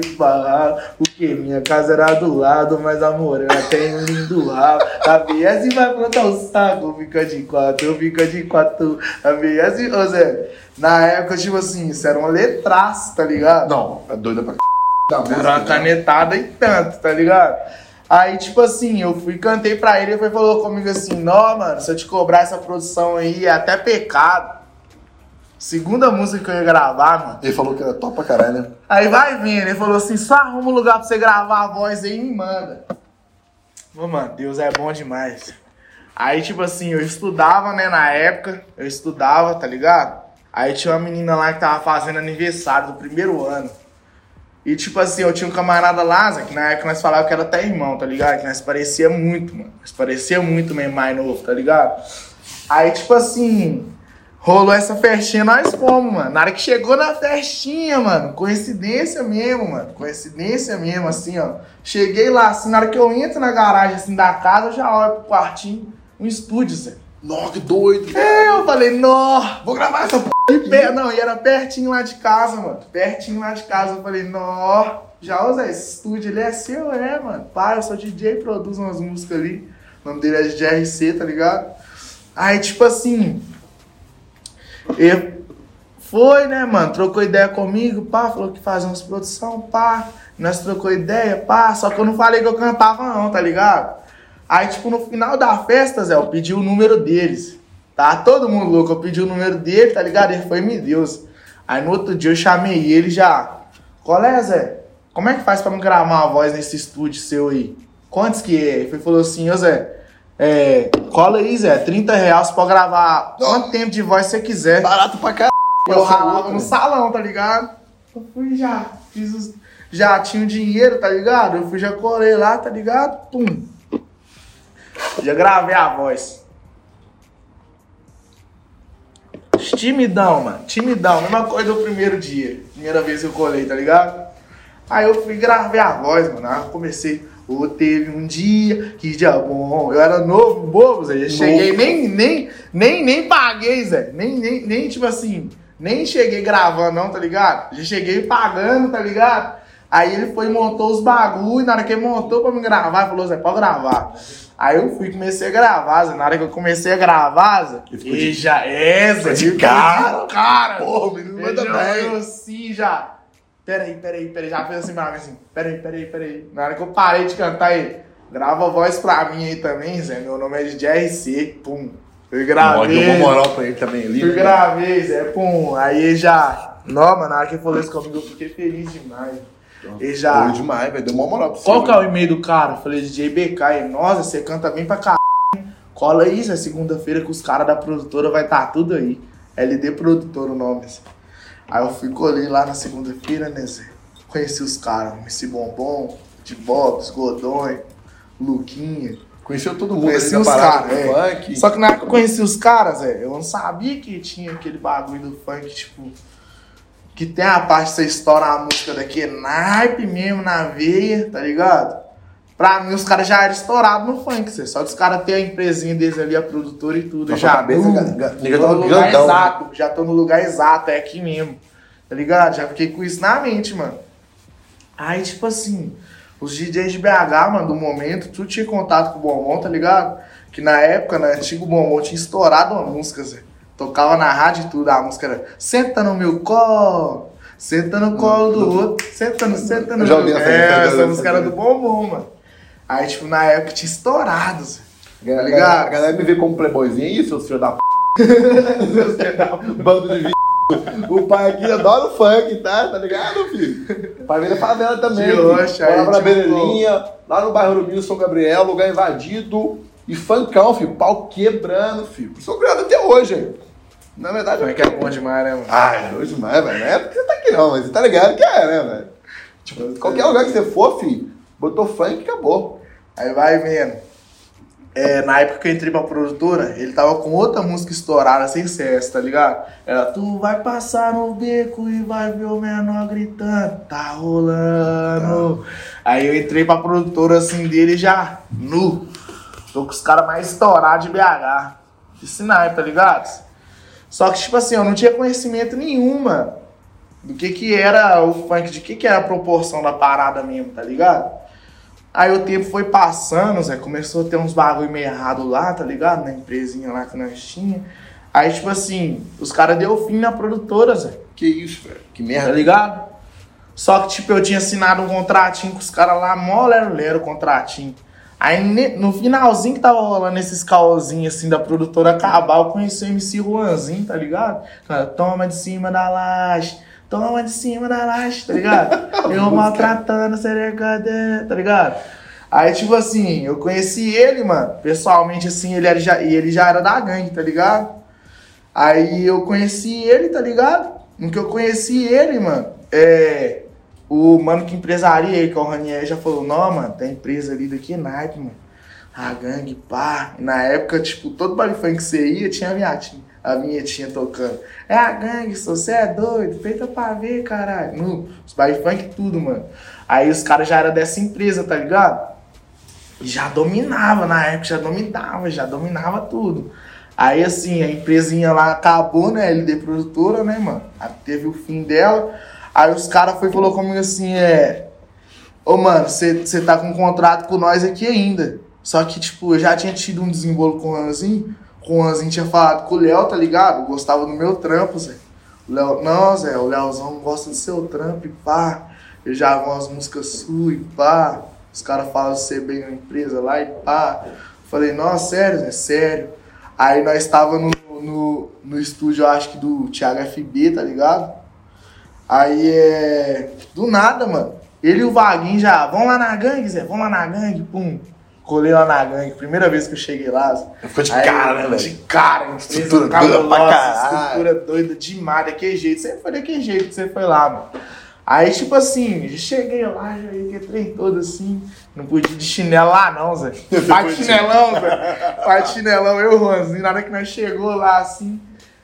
pro barraco. Porque minha casa era do lado. Mas amor, ela tem um lindo rabo. A BS vai plantar o saco. Fica de quatro, fica de quatro. A BS, ô Zé. Na época, tipo assim, isso era uma letraça, tá ligado? Não, é doida pra c. Da música, Era uma né? canetada e tanto, tá ligado? Aí, tipo assim, eu fui cantei pra ele e ele falou comigo assim, não, mano, se eu te cobrar essa produção aí, é até pecado. Segunda música que eu ia gravar, mano. Ele falou que era top pra caralho, né? Aí vai vindo, ele falou assim, só arruma um lugar pra você gravar a voz aí e me manda. Ô, mano, Deus é bom demais. Aí, tipo assim, eu estudava, né, na época, eu estudava, tá ligado? Aí tinha uma menina lá que tava fazendo aniversário do primeiro ano. E, tipo assim, eu tinha um camarada lá, que na época nós falávamos que era até irmão, tá ligado? Que nós parecia muito, mano. Nós parecia muito mesmo mais novo, tá ligado? Aí, tipo assim, rolou essa festinha, nós fomos, mano. Na hora que chegou na festinha, mano, coincidência mesmo, mano. Coincidência mesmo, assim, ó. Cheguei lá, assim, na hora que eu entro na garagem, assim, da casa, eu já olho pro quartinho, um estúdio, Zé. Nossa, que doido. É, eu falei, nó, Vou gravar essa p. e per- Não, e era pertinho lá de casa, mano. Pertinho lá de casa. Eu falei, nó. Já, Zé, esse estúdio ele é seu, é, mano. Pá, eu sou DJ, produzo umas músicas ali. O nome dele é GRC, tá ligado? Aí, tipo assim. Ele foi, né, mano? Trocou ideia comigo, pá, falou que fazia umas produção, pá. Nós trocou ideia, pá. Só que eu não falei que eu cantava, não, tá ligado? Aí, tipo, no final da festa, Zé, eu pedi o número deles. Tá todo mundo louco, eu pedi o número dele, tá ligado? Ele foi, meu Deus. Aí no outro dia eu chamei ele já. Qual é, Zé? Como é que faz pra me gravar uma voz nesse estúdio seu aí? Quantos que é? Ele falou assim, ô Zé, é, cola aí, Zé, 30 reais pra gravar quanto tempo de voz você quiser. Barato pra caralho. Eu ralava no salão, tá ligado? Eu fui já, fiz os, já tinha o dinheiro, tá ligado? Eu fui, já colei lá, tá ligado? Pum. Já gravei a voz. Timidão, mano. Timidão. Mesma coisa do primeiro dia. Primeira vez que eu colei, tá ligado? Aí eu fui gravei a voz, mano. Aí eu comecei. Ô, teve um dia, que dia bom. Eu era novo, bobo, Zé. Cheguei, nem, nem, nem, nem paguei, Zé. Nem, nem, nem, tipo assim, nem cheguei gravando, não, tá ligado? Já cheguei pagando, tá ligado? Aí ele foi e montou os bagulho. Na hora que ele montou pra me gravar, falou, Zé, pode gravar. Aí eu fui e comecei a gravar, Zé. Na hora que eu comecei a gravar, Zé, Ele ficou e já é, Zé. de cara. de cara. Porra, menino manda bem. olhou assim, já. Peraí, peraí, peraí. Já fez assim pra mim, assim. Peraí, peraí, peraí. Na hora que eu parei de cantar, ele grava a voz pra mim aí também, Zé. Meu nome é de JRC. Pum. Eu gravei. Deu uma moral pra ele também ali. Eu né? gravei, Zé. Pum. Aí já. Não, mano, na hora que ele falou isso comigo, eu fiquei feliz demais. Ele já. Doido demais, velho. Deu uma moral pra você. Qual que é o e-mail do cara? Eu falei, DJ BK. Ele, nossa, você canta bem pra caralho. Cola aí, Zé. Segunda-feira que os caras da produtora vai estar tudo aí. LD Produtor o nome, Zé. Aí eu fui colher lá na segunda-feira, né, Zé? Conheci os caras, MC Bombom, de Bobs, Godonho, Luquinha. Conheceu todo mundo Conheci ali os caras, é. funk. Só que na época que eu conheci os caras, Zé, eu não sabia que tinha aquele bagulho do funk, tipo. Que tem a parte que você estoura a música daqui, naipe mesmo na veia, tá ligado? Pra mim, os caras já eram estourados no funk, Zé. Só que os caras têm a empresinha deles ali, a produtora e tudo. Já cabeça, Hum, ga- nega tô no lugar grandão. exato, já tô no lugar exato, é aqui mesmo. Tá ligado? Já fiquei com isso na mente, mano. Aí, tipo assim, os DJs de BH, mano, do momento, tu tinha contato com o Bombom, tá ligado? Que na época, na antigo Bombom, tinha estourado uma música, Zé. Tocava na rádio e tudo, a música era Senta no meu colo, senta no colo do outro, senta no, senta no já meu É, já essa música era do Bombom, mano. Aí, tipo, na época tinha estourado. Tá ligado? A galera me vê como playboyzinho. Ih, seus filhos da p. Bando de vi. O pai aqui adora o funk, tá? Tá ligado, filho? O pai veio da favela também. De rocha, aí, na tipo, Berelinha, lá no bairro Rubinho, São Gabriel, lugar invadido. E funkão, filho. Pau quebrando, filho. Sou criado até hoje, hein? Na verdade, é que é bom demais, né, mano? Ah, é hoje demais, velho. Não é porque você tá aqui não, mas você tá ligado que é, né, velho? Tipo, qualquer lugar que você for, filho, botou funk e acabou. Aí vai vendo. É, na época que eu entrei pra produtora, ele tava com outra música estourada sem sucesso, tá ligado? Era Tu vai passar no beco e vai ver o menor gritando, tá rolando. Aí eu entrei pra produtora assim dele já, nu. Tô com os caras mais estourados de BH. De Sinai, tá ligado? Só que, tipo assim, eu não tinha conhecimento nenhum, mano. Do que que era o funk, de que que era a proporção da parada mesmo, tá ligado? Aí o tempo foi passando, Zé, começou a ter uns bagulho meio errado lá, tá ligado? Na empresinha lá que nós tinha. Aí, tipo assim, os caras deu fim na produtora, Zé, Que isso, velho. Que tá merda. ligado? Só que, tipo, eu tinha assinado um contratinho com os caras lá, mó lero lero o contratinho. Aí, no finalzinho que tava rolando esses caosinhos, assim, da produtora acabar, eu conheci o MC Juanzinho, tá ligado? Toma de cima da laje, toma de cima da laje, tá ligado? Eu maltratando, seregada, tá ligado? Aí, tipo assim, eu conheci ele, mano, pessoalmente, assim, ele, era já, e ele já era da gangue, tá ligado? Aí eu conheci ele, tá ligado? No que eu conheci ele, mano, é. O mano que empresaria aí, que é o Ranier, já falou: Não, mano, tem empresa ali daqui, naipe, mano. A gangue, pá. E na época, tipo, todo baile funk que você ia tinha a vinhetinha. A vinhetinha tocando. É a gangue, você é doido, feita pra ver, caralho. No, os baile funk, tudo, mano. Aí os caras já eram dessa empresa, tá ligado? E já dominava na época, já dominava, já dominava tudo. Aí assim, a empresinha lá acabou, né? LD produtora, né, mano? Aí teve o fim dela. Aí os caras foi falou comigo assim, é. Ô, mano, você tá com um contrato com nós aqui ainda. Só que, tipo, eu já tinha tido um desembolo com o Ranzinho. Com o Ranzinho tinha falado com o Léo, tá ligado? Gostava do meu trampo, Zé. O Léo, não, Zé, o Léozão gosta do seu trampo e pá. Eu já hago umas músicas suas e pá. Os caras falam de ser bem na empresa lá e pá. Falei, nossa, sério, Zé, sério. Aí nós tava no, no, no estúdio, acho que do Thiago FB, tá ligado? Aí é. Do nada, mano. Ele e o Vaguinho já. Vamos lá na gangue, Zé? Vamos lá na gangue, pum. Colei lá na gangue. Primeira vez que eu cheguei lá. Ficou de Aí, cara, né, velho? De cara, Estrutura doida pra caralho. estrutura doida demais, daquele jeito. Sempre foi daquele jeito que você foi lá, mano. Aí, tipo assim, cheguei lá, já entrei todo assim. Não podia de chinelo lá, não, Zé. De chinelão, Zé. De chinelão, eu o Juanzinho. Na hora que nós chegou lá, assim,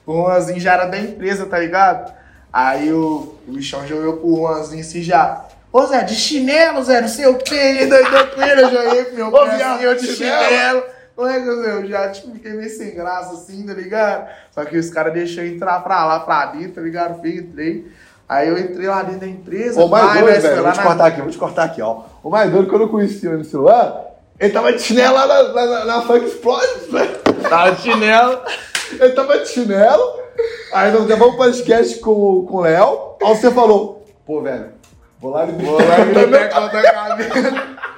o Juanzinho já era da empresa, tá ligado? Aí o, o bichão já olhou pro Juanzinho assim já. Ô Zé, de chinelo, Zé, não sei o que, ele doidou com ele, eu pro meu Ô, pai viado, assim, eu de chinelo. chinelo. Ué, Zé, eu já tipo, fiquei meio sem graça assim, tá ligado? Só que os caras deixaram entrar pra lá, pra dentro, tá ligado? Fui, entrei. Aí eu entrei lá dentro da empresa. O mais doido, foi velho, vou te na- cortar aqui, vou te cortar aqui, ó. O mais doido, quando eu conheci ele no celular, ele tava de chinelo lá na, na, na, na Funk Explode, velho. Tava de chinelo. Ele tava de chinelo, aí nós gravamos um podcast com, com o Léo, aí você falou, pô, velho, vou lá e Vou lá pega contra a cabeça.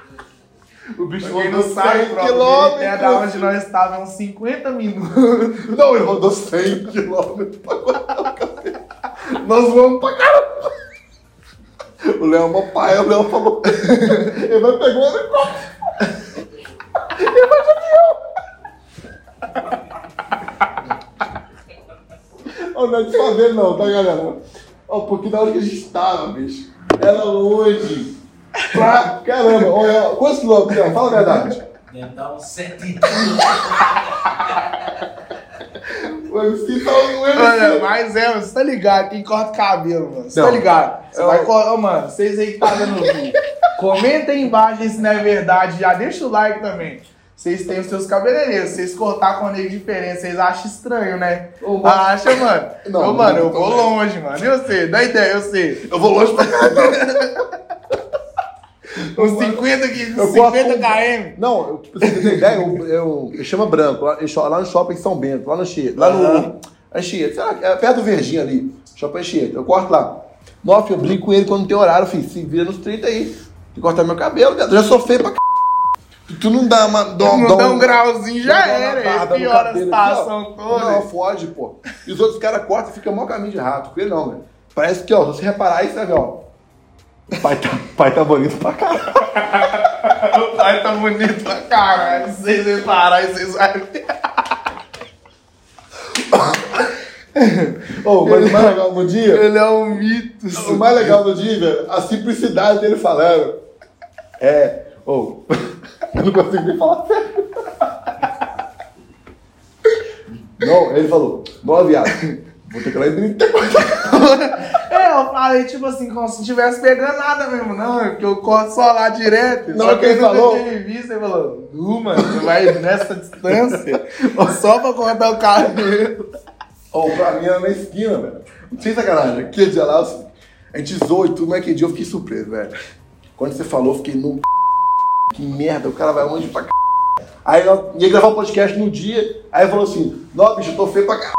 O bicho rodou não sabe, 100 quilômetros. Até da onde nós estávamos, uns 50 minutos. Não, ele rodou 100 quilômetros pra cortar o cabelo. Nós vamos pra caramba. O Léo é pai, o Léo falou. Ele vai pegar um helicóptero. Ele vai de avião. Ó, não é de favela não, tá galera? Ó, porque na hora que a gente tava, bicho, era longe. Pra caramba. Olha, quantos quilômetros? Léo? Fala a verdade. Deve dar uns sete O MC tava no MC. Olha, mas é, você tá ligado, quem corta cabelo, mano. Você tá ligado? Você Eu- vai cortar, Ô, mano, vocês aí que tá vendo o vídeo. Comenta aí embaixo se não é verdade, já deixa o like também. Vocês têm os seus cabeleireiros, vocês cortar com a negra diferente, vocês acham estranho, né? Ô. Acha, mano? Não, Ô, mano, eu não, vou não. longe, mano. Eu sei, dá ideia, eu sei. Eu vou longe pra caramba. Uns 50, qui- Eu 50 corto um- km. Não, eu, tipo, você tem ideia? Eu, eu, eu chamo branco, lá, eu- lá no shopping São Bento, lá no Anchieta. Lá no. Aham. Anchieta, sei lá, é perto do Verdinho ali. Shopping Anchieta. Eu corto lá. Nossa, eu brinco com ele quando tem horário, filho. Se vira nos 30 aí. Tem que cortar meu cabelo. Eu já sou feio pra. Tu não dá uma. Dá, Não dá um grauzinho, já dá era. barba Aí no piora a situação toda. Não, foge, pô. E os outros caras cortam e fica mó caminho de rato. Com ele não, velho. Parece que, ó, se você reparar vai ver, ó. O pai tá, pai tá bonito pra caralho. O pai tá bonito pra caralho. Se vocês repararem, vocês vão ver. Ô, mas o mais legal no dia. Ele é um mito. O mais legal do dia, velho, a simplicidade dele falando. É. Ô, eu não consigo nem falar sério. Não, ele falou, não, viado, vou ter que ir lá em 34. É, eu falei, tipo assim, como se não tivesse pegando nada mesmo, não. É porque eu corto só lá direto. Na Só que ele falou- teve visto, ele falou, nu, mano, você vai nessa distância só pra cortar o cabelo. Ô, pra mim era na esquina, velho. Sem sacanagem, aquele dia lá, a gente zoou e tudo, mas aquele dia eu fiquei surpreso, velho. Quando você falou, eu fiquei no. Que merda, o cara vai longe pra c. Aí eu ia gravar o podcast no dia, aí ele falou assim: Não, bicho, eu tô feio pra c.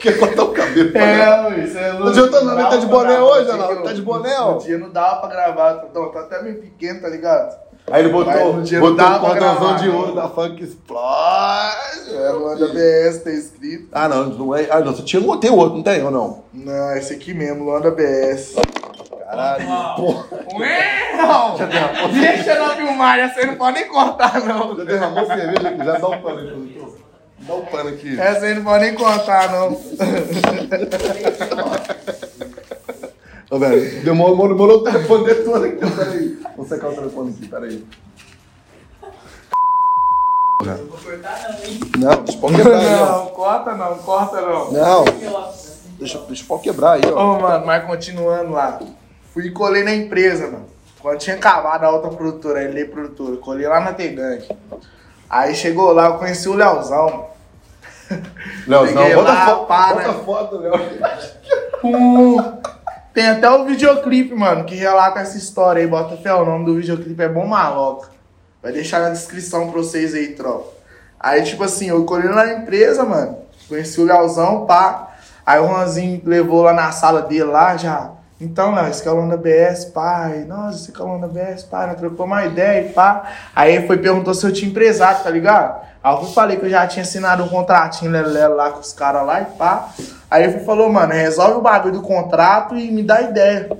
Quer cortar o cabelo. pra caralho." É, isso é louco. Não adianta nada, ele tá de dava pra boné hoje, que tá de boné, ó. No dia não dava pra gravar, tá, tá até meio pequeno, tá ligado? Aí ele botou, botou não pra cordãozão de né? ouro da Funk Explode. É, Luanda BS tá escrito. Ah, não, não é. Ah, não, você tinha um, tem outro, não tem ou não? Não, esse aqui mesmo, Luanda BS. Caralho, porra. Ué, Deixa eu filmar, essa aí não pode nem cortar, não. Já derramou cerveja aqui, já dá um pano aí. Dá um pano aqui. Essa aí não pode nem cortar, não. Ô, velho, demorou, demorou o telefone dele todo aqui. Peraí. Vou secar o telefone aqui, peraí. Não vou cortar não, hein? Não, deixa o pau quebrar aí, ó. Não, corta não, corta não. Não, deixa, deixa o pau quebrar aí, ó. Ô, mano, mas continuando lá. Fui e colei na empresa, mano. Quando tinha acabado a outra produtora, a LE Produtora, colei lá na Tegangue. Aí chegou lá, eu conheci o Leozão. Leozão, Peguei bota, lá, foto, pá, bota né? foto, Léo. Pum. Tem até o videoclipe, mano, que relata essa história aí. Bota fé, o nome do videoclipe é Bom Maloca. Vai deixar na descrição pra vocês aí, tropa. Aí, tipo assim, eu colhi lá na empresa, mano. Conheci o Leozão, pá. Aí o Juanzinho levou lá na sala dele lá, já. Então, calão da BS, pai. Nossa, esse calão da BS, pai. Nós trocou uma ideia e pá. Aí ele foi perguntou se eu tinha empresário, tá ligado? Aí eu falei que eu já tinha assinado um contratinho lelelo lá com os caras lá e pá. Aí ele falou, mano, resolve o bagulho do contrato e me dá ideia.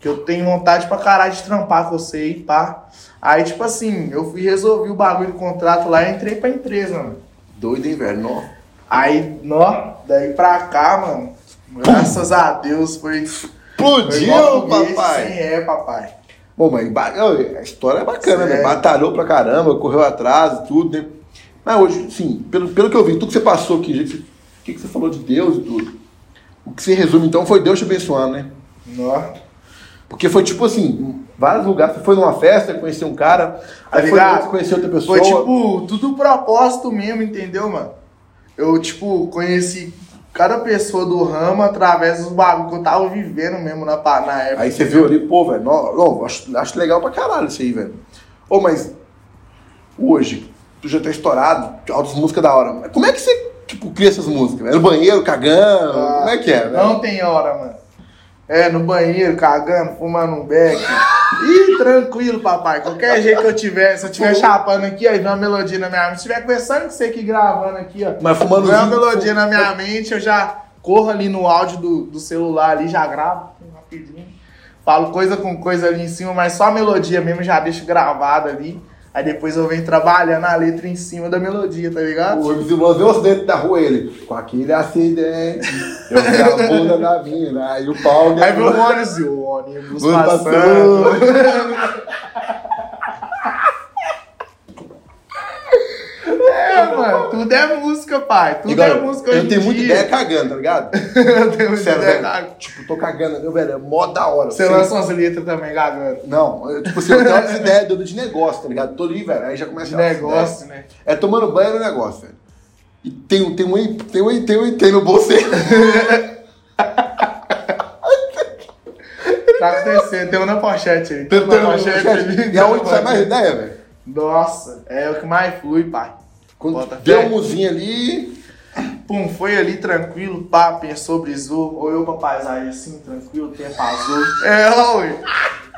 Que eu tenho vontade pra caralho de trampar com você e pá. Aí, tipo assim, eu fui resolver o bagulho do contrato lá e entrei pra empresa, mano. Doido, hein, velho? Nó. Aí, nó, daí pra cá, mano, graças a Deus foi. Foi Explodiu, papai. Sim, é, papai. Bom, mas a história é bacana, né? Sério. Batalhou pra caramba, correu atrás e tudo, né? Mas hoje, sim, pelo, pelo que eu vi, tudo que você passou aqui, o que, que você falou de Deus e tudo. O que se resume, então, foi Deus te abençoando, né? Nó. Porque foi tipo assim, vários lugares, você foi numa festa, conheceu um cara, Tá aí foi ligado? outro, conheceu outra pessoa. Foi tipo, tudo propósito mesmo, entendeu, mano? Eu, tipo, conheci cada pessoa do ramo através dos bagulhos que eu tava vivendo mesmo na, na época. Aí você viu ali, pô, velho, nó- nó, acho, acho legal pra caralho isso aí, velho. Ô, mas hoje, tu já tá estourado, altas músicas da hora. Como é que você, tipo, cria essas músicas? No banheiro, cagando? Ah, como é que é, velho? Não tem hora, mano. É, no banheiro, cagando, fumando um beck. Ih, tranquilo, papai. Qualquer jeito que eu tiver, se eu estiver chapando aqui, aí vem uma melodia na minha mente. Se estiver conversando com você aqui gravando aqui, ó. Mas fumando Vem uma melodia na minha mente, eu já corro ali no áudio do, do celular ali, já gravo rapidinho. Falo coisa com coisa ali em cima, mas só a melodia mesmo já deixo gravada ali. Aí depois eu venho trabalhando a letra em cima da melodia, tá ligado? O MC Luan vê os dentes da rua, ele, com aquele acidente, eu vi a bunda da mina, aí o pau... Aí vem o ônibus e o ônibus Ônibus passando. É, mano, tudo é música, pai. Tudo Igual, é música eu hoje em tenho muita dia. ideia cagando, tá ligado? eu tenho muita Sério, ideia, velho. Tipo, tô cagando, meu velho, é mó da hora. Você Você- lança umas letras também, gagando. Não, eu, tipo assim, eu tenho umas ideias doidas de negócio, tá ligado? Tô ali, velho, aí já começa De a negócio, né? É tomando banho no negócio, velho. E tem um, tem um, tem um, tem um, tem no bolso aí. Tá acontecendo, tem um na pochete aí. Tem Tem uma no pochete. E aonde sai mais ideia, velho? Nossa, é o que mais flui, pai. Quando Bota deu um muzinho ali, Pum, foi ali tranquilo, pá, pensou, brisou, olhou pra paisagem assim, tranquilo, tempo azul. É, ui.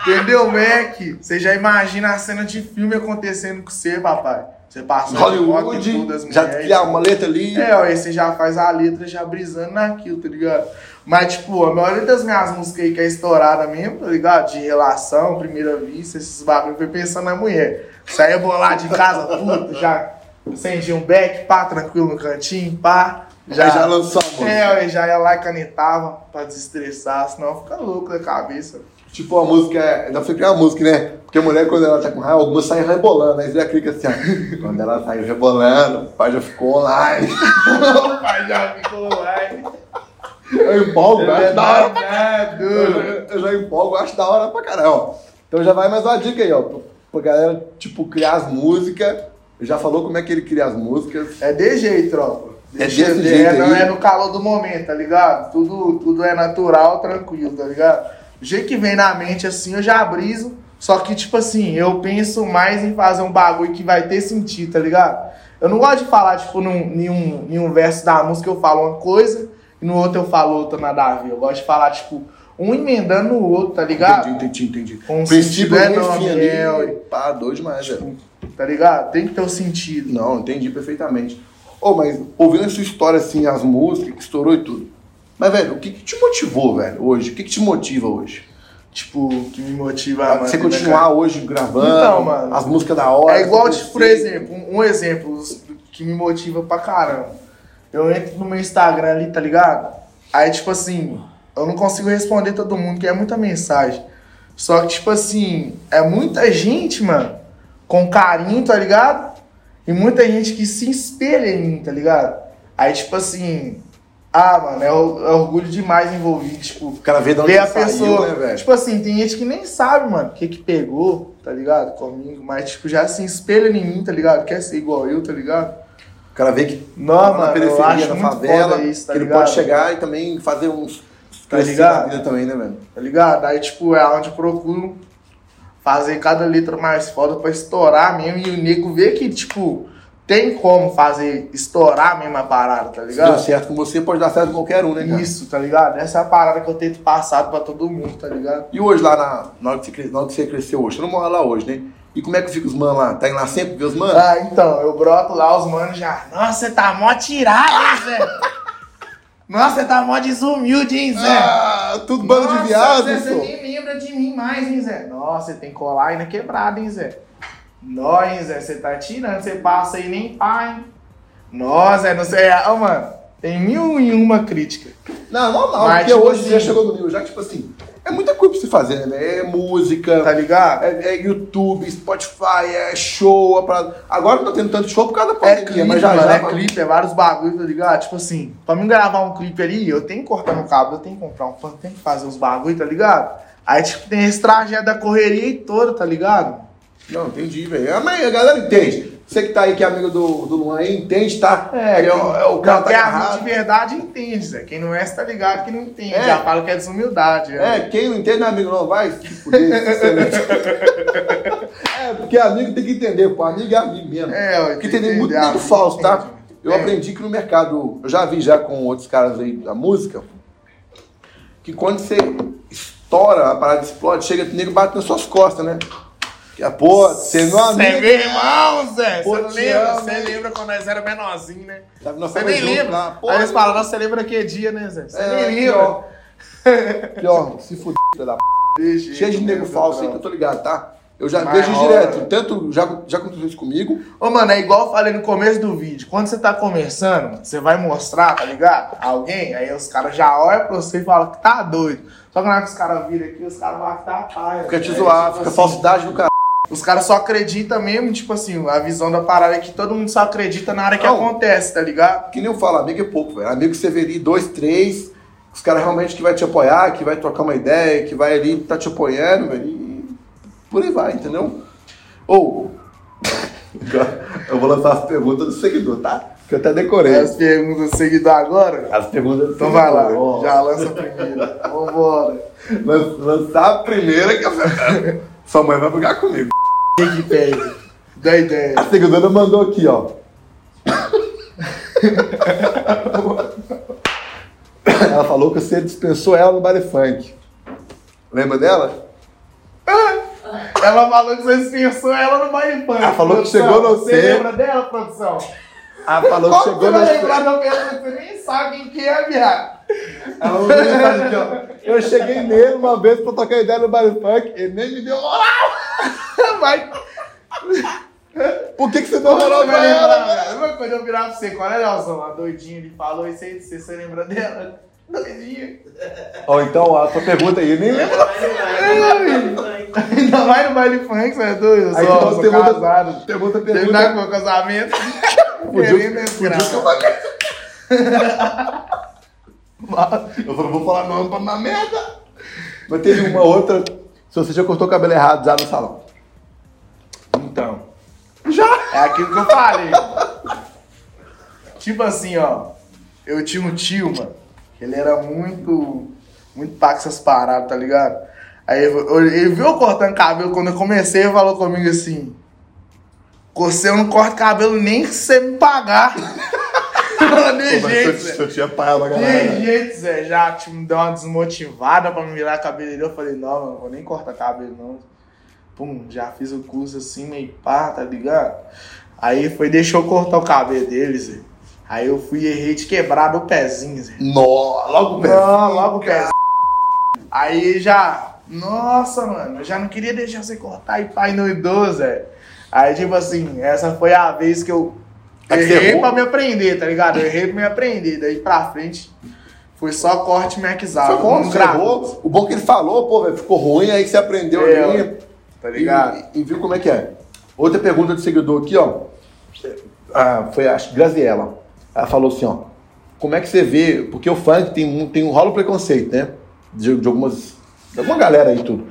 Entendeu, Mac? Você já imagina a cena de filme acontecendo com você, papai. Você passou de Hollywood, todas as já criar uma letra ali. É, aí você já faz a letra já brisando naquilo, tá ligado? Mas, tipo, a maioria das minhas músicas aí que é estourada mesmo, tá ligado? De relação, primeira vista, esses bagulho, foi pensando na mulher. Saía bolado de casa, puta, já acendi um beck, pá, tranquilo no cantinho, pá. Já, já lançou a música. É, eu já ia lá e canetava pra desestressar, senão fica louco da cabeça. Tipo, a música, é- pra você criar uma música, né? Porque a mulher, quando ela tá com raiva, algumas saem rebolando. Aí você já clica assim, ó. Quando ela saiu rebolando, o pai já ficou online. o pai já ficou lá. Eu empolgo, eu acho da hora pra Eu eu já empolgo, acho da hora pra caralho. ó. Então já vai mais uma dica aí, ó. Pra, pra galera, tipo, criar as músicas. Já falou como é que ele cria as músicas. É de jeito, tropa. É desse jeito não aí? é no calor do momento, tá ligado? Tudo, tudo é natural, tranquilo, tá ligado? O jeito que vem na mente assim, eu já briso. Só que, tipo assim, eu penso mais em fazer um bagulho que vai ter sentido, tá ligado? Eu não gosto de falar, tipo, num, nenhum, nenhum verso da música eu falo uma coisa e no outro eu falo outra nada a ver. Eu gosto de falar, tipo, um emendando no outro, tá ligado? Entendi, entendi, entendi. Com Princípio sentido é e nome, fim ali. é. Pá, doido demais, velho. Tá ligado? Tem que ter o sentido. Não, entendi perfeitamente. Ô, mas ouvindo essa história assim, as músicas que estourou e tudo. Mas, velho, o que, que te motivou, velho, hoje? O que, que te motiva hoje? Tipo, que me motiva a você né, continuar hoje gravando, Então, mano, as músicas da hora. É igual, tipo, por exemplo, um, um exemplo que me motiva pra caramba. Eu entro no meu Instagram ali, tá ligado? Aí, tipo assim, eu não consigo responder todo mundo, que é muita mensagem. Só que, tipo assim, é muita gente, mano, com carinho, tá ligado? E muita gente que se espelha em mim, tá ligado? Aí, tipo assim, ah, mano, é, é orgulho demais envolvido, tipo, O cara vê de onde ver a saiu, pessoa. né, velho? tipo assim, tem gente que nem sabe, mano, o que que pegou, tá ligado? Comigo, mas, tipo, já se espelha em mim, tá ligado? Quer ser igual eu, tá ligado? O cara vê que Não, tá mano, eu acho na favela, isso, tá que ele ligado? pode chegar e também fazer uns Tá ligado? na vida também, né, velho? tá ligado? Aí, tipo, é onde eu procuro fazer cada letra mais foda pra estourar mesmo e o nego vê que, tipo, tem como fazer estourar mesmo a parada, tá Se deu ligado? certo com você, pode dar certo com qualquer um, né, cara? Isso, tá ligado? Essa é a parada que eu tento passar pra todo mundo, tá ligado? E hoje lá na, na, hora que você, na hora que você cresceu hoje, você não mora lá hoje, né? E como é que fica os manos lá? Tá indo lá sempre ver os manos? Ah, então, eu broto lá, os manos já. Nossa, você tá mó tirado, hein, Zé? Nossa, você tá mó desumilde, hein, Zé? Ah, tudo bando de viado, Zé, lembra de mim mais, hein, Zé? Nossa, você tem que colar aí na quebrada, hein, Zé? Nó, hein, Zé? Você tá tirando, você passa aí nem pá, hein? Zé, não sei. Ó, mano, tem mil e uma crítica. Não, normal, Mas, porque tipo hoje assim- já chegou no nível, já que, tipo assim, é muita coisa pra você fazer, né? É música, Tá ligado? é, é YouTube, Spotify, é show, é pra... Agora não tá tendo tanto show por causa da É pandemia, clipe, mas já mano, já... é clipe, é vários bagulhos, tá ligado? Tipo assim, pra mim gravar um clipe ali, eu tenho que cortar no cabo, eu tenho que comprar um fone, tenho que fazer uns bagulhos, tá ligado? Aí, tipo, tem esse trajeto da correria e toda, tá ligado? Não, entendi, velho. Ah, Mas a galera entende. Você que tá aí, que é amigo do, do Luan aí, entende, tá? É, é, o- é o cara tá quem é agarrado. de verdade entende, Zé. Quem não é, cê tá ligado que não entende. É. Já fala que é desumildade. né? É, quem não entende não é amigo, não vai se fuder. é, porque amigo tem que entender, pô. Amigo é amigo mesmo. É, Porque tem muito, entender, muito amigo falso, tá? entende. Eu É. aprendi que no mercado, eu já vi já com outros caras aí da música, que quando você estoura, a parada explode, chega, o nego bate nas suas costas, né? Que a porra, você não é Você é amigo. meu irmão, Zé. Você lembra? Você lembra quando nós era menorzinho, né? Você tava nem lembra. lá, pô, Aí eles falam, nossa, você lembra que dia, né, Zé? Você É, nem lembra. pior. Pior, se fuder, da p. Cheio de nego né, falso aí que eu tô ligado, tá? Eu já Mas vejo direto, tanto já, já aconteceu isso comigo, Ô, mano, é igual eu falei no começo do vídeo. Quando você tá conversando, você vai mostrar, tá ligado? Alguém, aí os caras já olham pra você e falam que tá doido. Só que na hora que os caras viram aqui, os caras vão que tá paia. fica te É, zoar, tipo fica assim, falsidade do cara. Os caras só acreditam mesmo, tipo assim, a visão da parada é que todo mundo só acredita na hora que Não. acontece, tá ligado? Que nem eu falo, amigo é pouco, velho. Amigo que você vê ali dois, três, os caras realmente que vai te apoiar, que vai trocar uma ideia, que vai ali tá te apoiando, velho. E por aí vai, entendeu? Ou. eu vou lançar as perguntas do seguidor, tá? Que eu até decorei. As perguntas do seguidor agora. As perguntas do Então vai lá, seguidor. já lança a primeira. Vambora. Lan- Lançar a primeira que eu Sua mãe vai brigar comigo. O que pede? Dá ideia. A seguidora mandou aqui, ó. ela falou que você dispensou ela no baile funk. Lembra dela? Ela falou que você dispensou ela no funk. Ela falou que chegou no Você lembra dela, produção? Ela falou que chegou você no lembrar da pessoa você nem sabe quem que é, viado? Ela mandou mensagem aqui, ó. Eu cheguei nele uma vez pra tocar ideia no baile funk, ele nem me deu moral. Vai. Por que, que você deu Você moral vai pra ela? Mas Quando eu virar pra você, qual é, Leozão? A doidinha, ele falou isso aí, você, você lembra dela? Doidinha. Ó, então a sua pergunta aí, eu nem lembro. Ainda mais no baile funk, você é doido? Aí então pergunta, casado. pergunta, Terminar pergunta. com meu casamento. Podia- podia ser uma Eu falei, vou falar não pra na merda. Mas teve uma outra. Se você já cortou o cabelo errado já no salão. Então. Já? É aquilo que eu falei. tipo assim, ó. Eu tinha um tio, mano. Ele era muito. Muito pá com essas paradas, tá ligado? Aí ele viu eu cortando cabelo quando eu comecei e falou comigo assim. Você eu não corto cabelo nem se você me pagar. Falando de jeito, Zé. eu tinha pai pra De jeito, Zé. Já tipo, me deu uma desmotivada pra me virar cabeleireiro. Eu falei, não, não vou nem cortar cabelo, não. Pum, já fiz o curso assim, meio pá, tá ligado? Aí foi, deixou eu cortar o cabelo dele, Zé. Aí eu fui e errei de quebrar do pezinho, Zé. Nó, logo o pé. Não, logo o pezinho. Aí já, nossa, mano, eu já não queria deixar você cortar e pai no idoso, Zé. Aí, tipo assim, essa foi a vez que eu É errei pra me aprender, tá ligado? Eu errei pra me aprender. Daí pra frente, foi só corte maxado. Foi bom, você errou. O bom que ele falou, pô, velho, ficou ruim, aí você aprendeu É, ali. Tá ligado? E, e viu como é que é. Outra pergunta do seguidor aqui, ó. Ah, foi a Graziella. Ela falou assim, ó. Como é que você vê? Porque o funk tem um, tem um rolo preconceito, né? De, de algumas. De alguma galera aí tudo.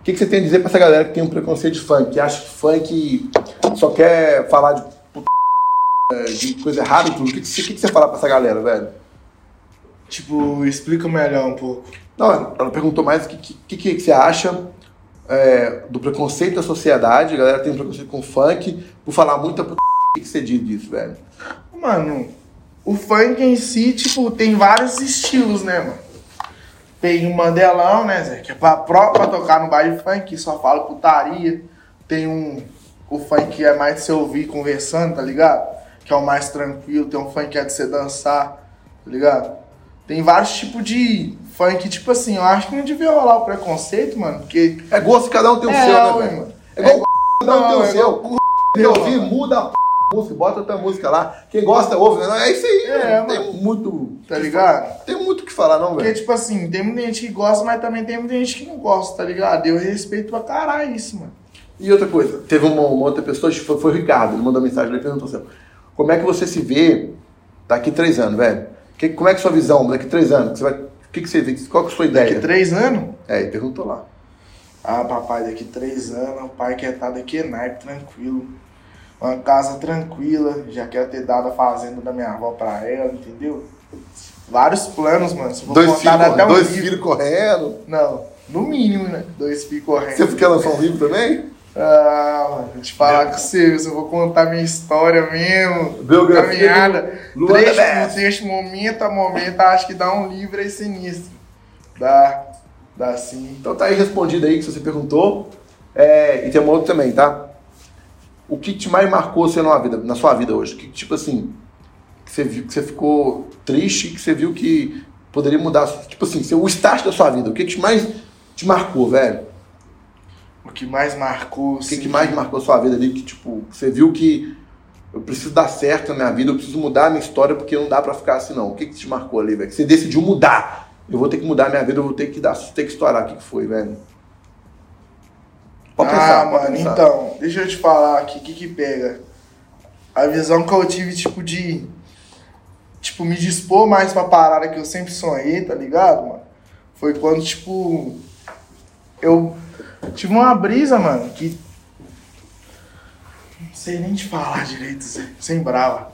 O que, que você tem a dizer pra essa galera que tem um preconceito de funk? Que acha que funk só quer falar de, put- de coisa errada e tudo. O que, que, que que você fala pra essa galera, velho? Tipo, explica melhor um pouco. Não, ela perguntou mais o que, que, que, que você acha é, do preconceito da sociedade. A galera tem preconceito com funk, por falar muita p... O que, que você diz disso, velho? Mano, o funk em si, tipo, tem vários estilos, né, mano? Tem o Mandelão, né, Zé? Que é pra, pra tocar no baile funk, que só fala putaria. Tem um. O funk que é mais de você ouvir conversando, tá ligado? Que é o mais tranquilo. Tem um funk que é de você dançar, tá ligado? Tem vários tipos de funk, tipo assim, eu acho que não devia rolar o preconceito, mano, porque. É gosto cada um tem o É, seu, né, velho? mano. É igual cada um tem o é seu. igual Quer ouvir, muda a p... música, bota outra música lá. Quem gosta, ouve, né? É isso aí, É, tem mano. muito... Tá ligado? Tem muito o que falar, não, Porque, velho. tipo assim, tem muita gente que gosta, mas também tem muita gente que não gosta, tá ligado? Eu respeito pra caralho isso, mano. E outra coisa, teve uma, uma outra pessoa, foi, foi o Ricardo, ele mandou mensagem lá e perguntou assim, como é que você se vê daqui três anos, velho? Que, como é que é a sua visão daqui três anos? Você vai, o que, que você vê? Qual que é a sua ideia? Daqui três anos? É, ele perguntou lá. Ah, papai, daqui três anos, o pai quer estar daqui naipe, tranquilo. Uma casa tranquila, já quero ter dado a fazenda da minha avó pra ela, entendeu? Vários planos, mano. Se Dois, contar, filhos, até um dois livro. filhos correndo. Não, no mínimo, né? Dois filhos correndo. Você quer lançar um livro também? Ah, mano, vou te falar com você, eu vou contar minha história mesmo. Biografia Caminhada. do Trecho trecho, momento a momento, acho que dá um livro aí sinistro. Dá, dá sim. Então tá aí respondido aí que você perguntou. É, e tem uma outra também, tá? O que te mais marcou você na vida, na sua vida hoje? Que tipo assim, que você viu que você ficou triste, que você viu que poderia mudar, tipo assim, o start da sua vida. O que que mais te marcou, velho? O que mais marcou, O que, que mais marcou a sua vida ali? Que tipo, você viu que eu preciso dar certo na minha vida, eu preciso mudar a minha história porque não dá pra ficar assim não. O que que te marcou ali, velho? Que você decidiu mudar. Eu vou ter que mudar a minha vida, eu vou ter que dar, ter que estourar. O que que foi, velho? Pode ah, pensar, pode mano, pensar. então, deixa eu te falar aqui, o que que pega? A visão que eu tive, tipo, de... Tipo, me dispor mais pra parada que eu sempre sonhei, tá ligado, mano? Foi quando, tipo... Eu tive uma brisa, mano, que... Não sei nem te falar direito, sem brava.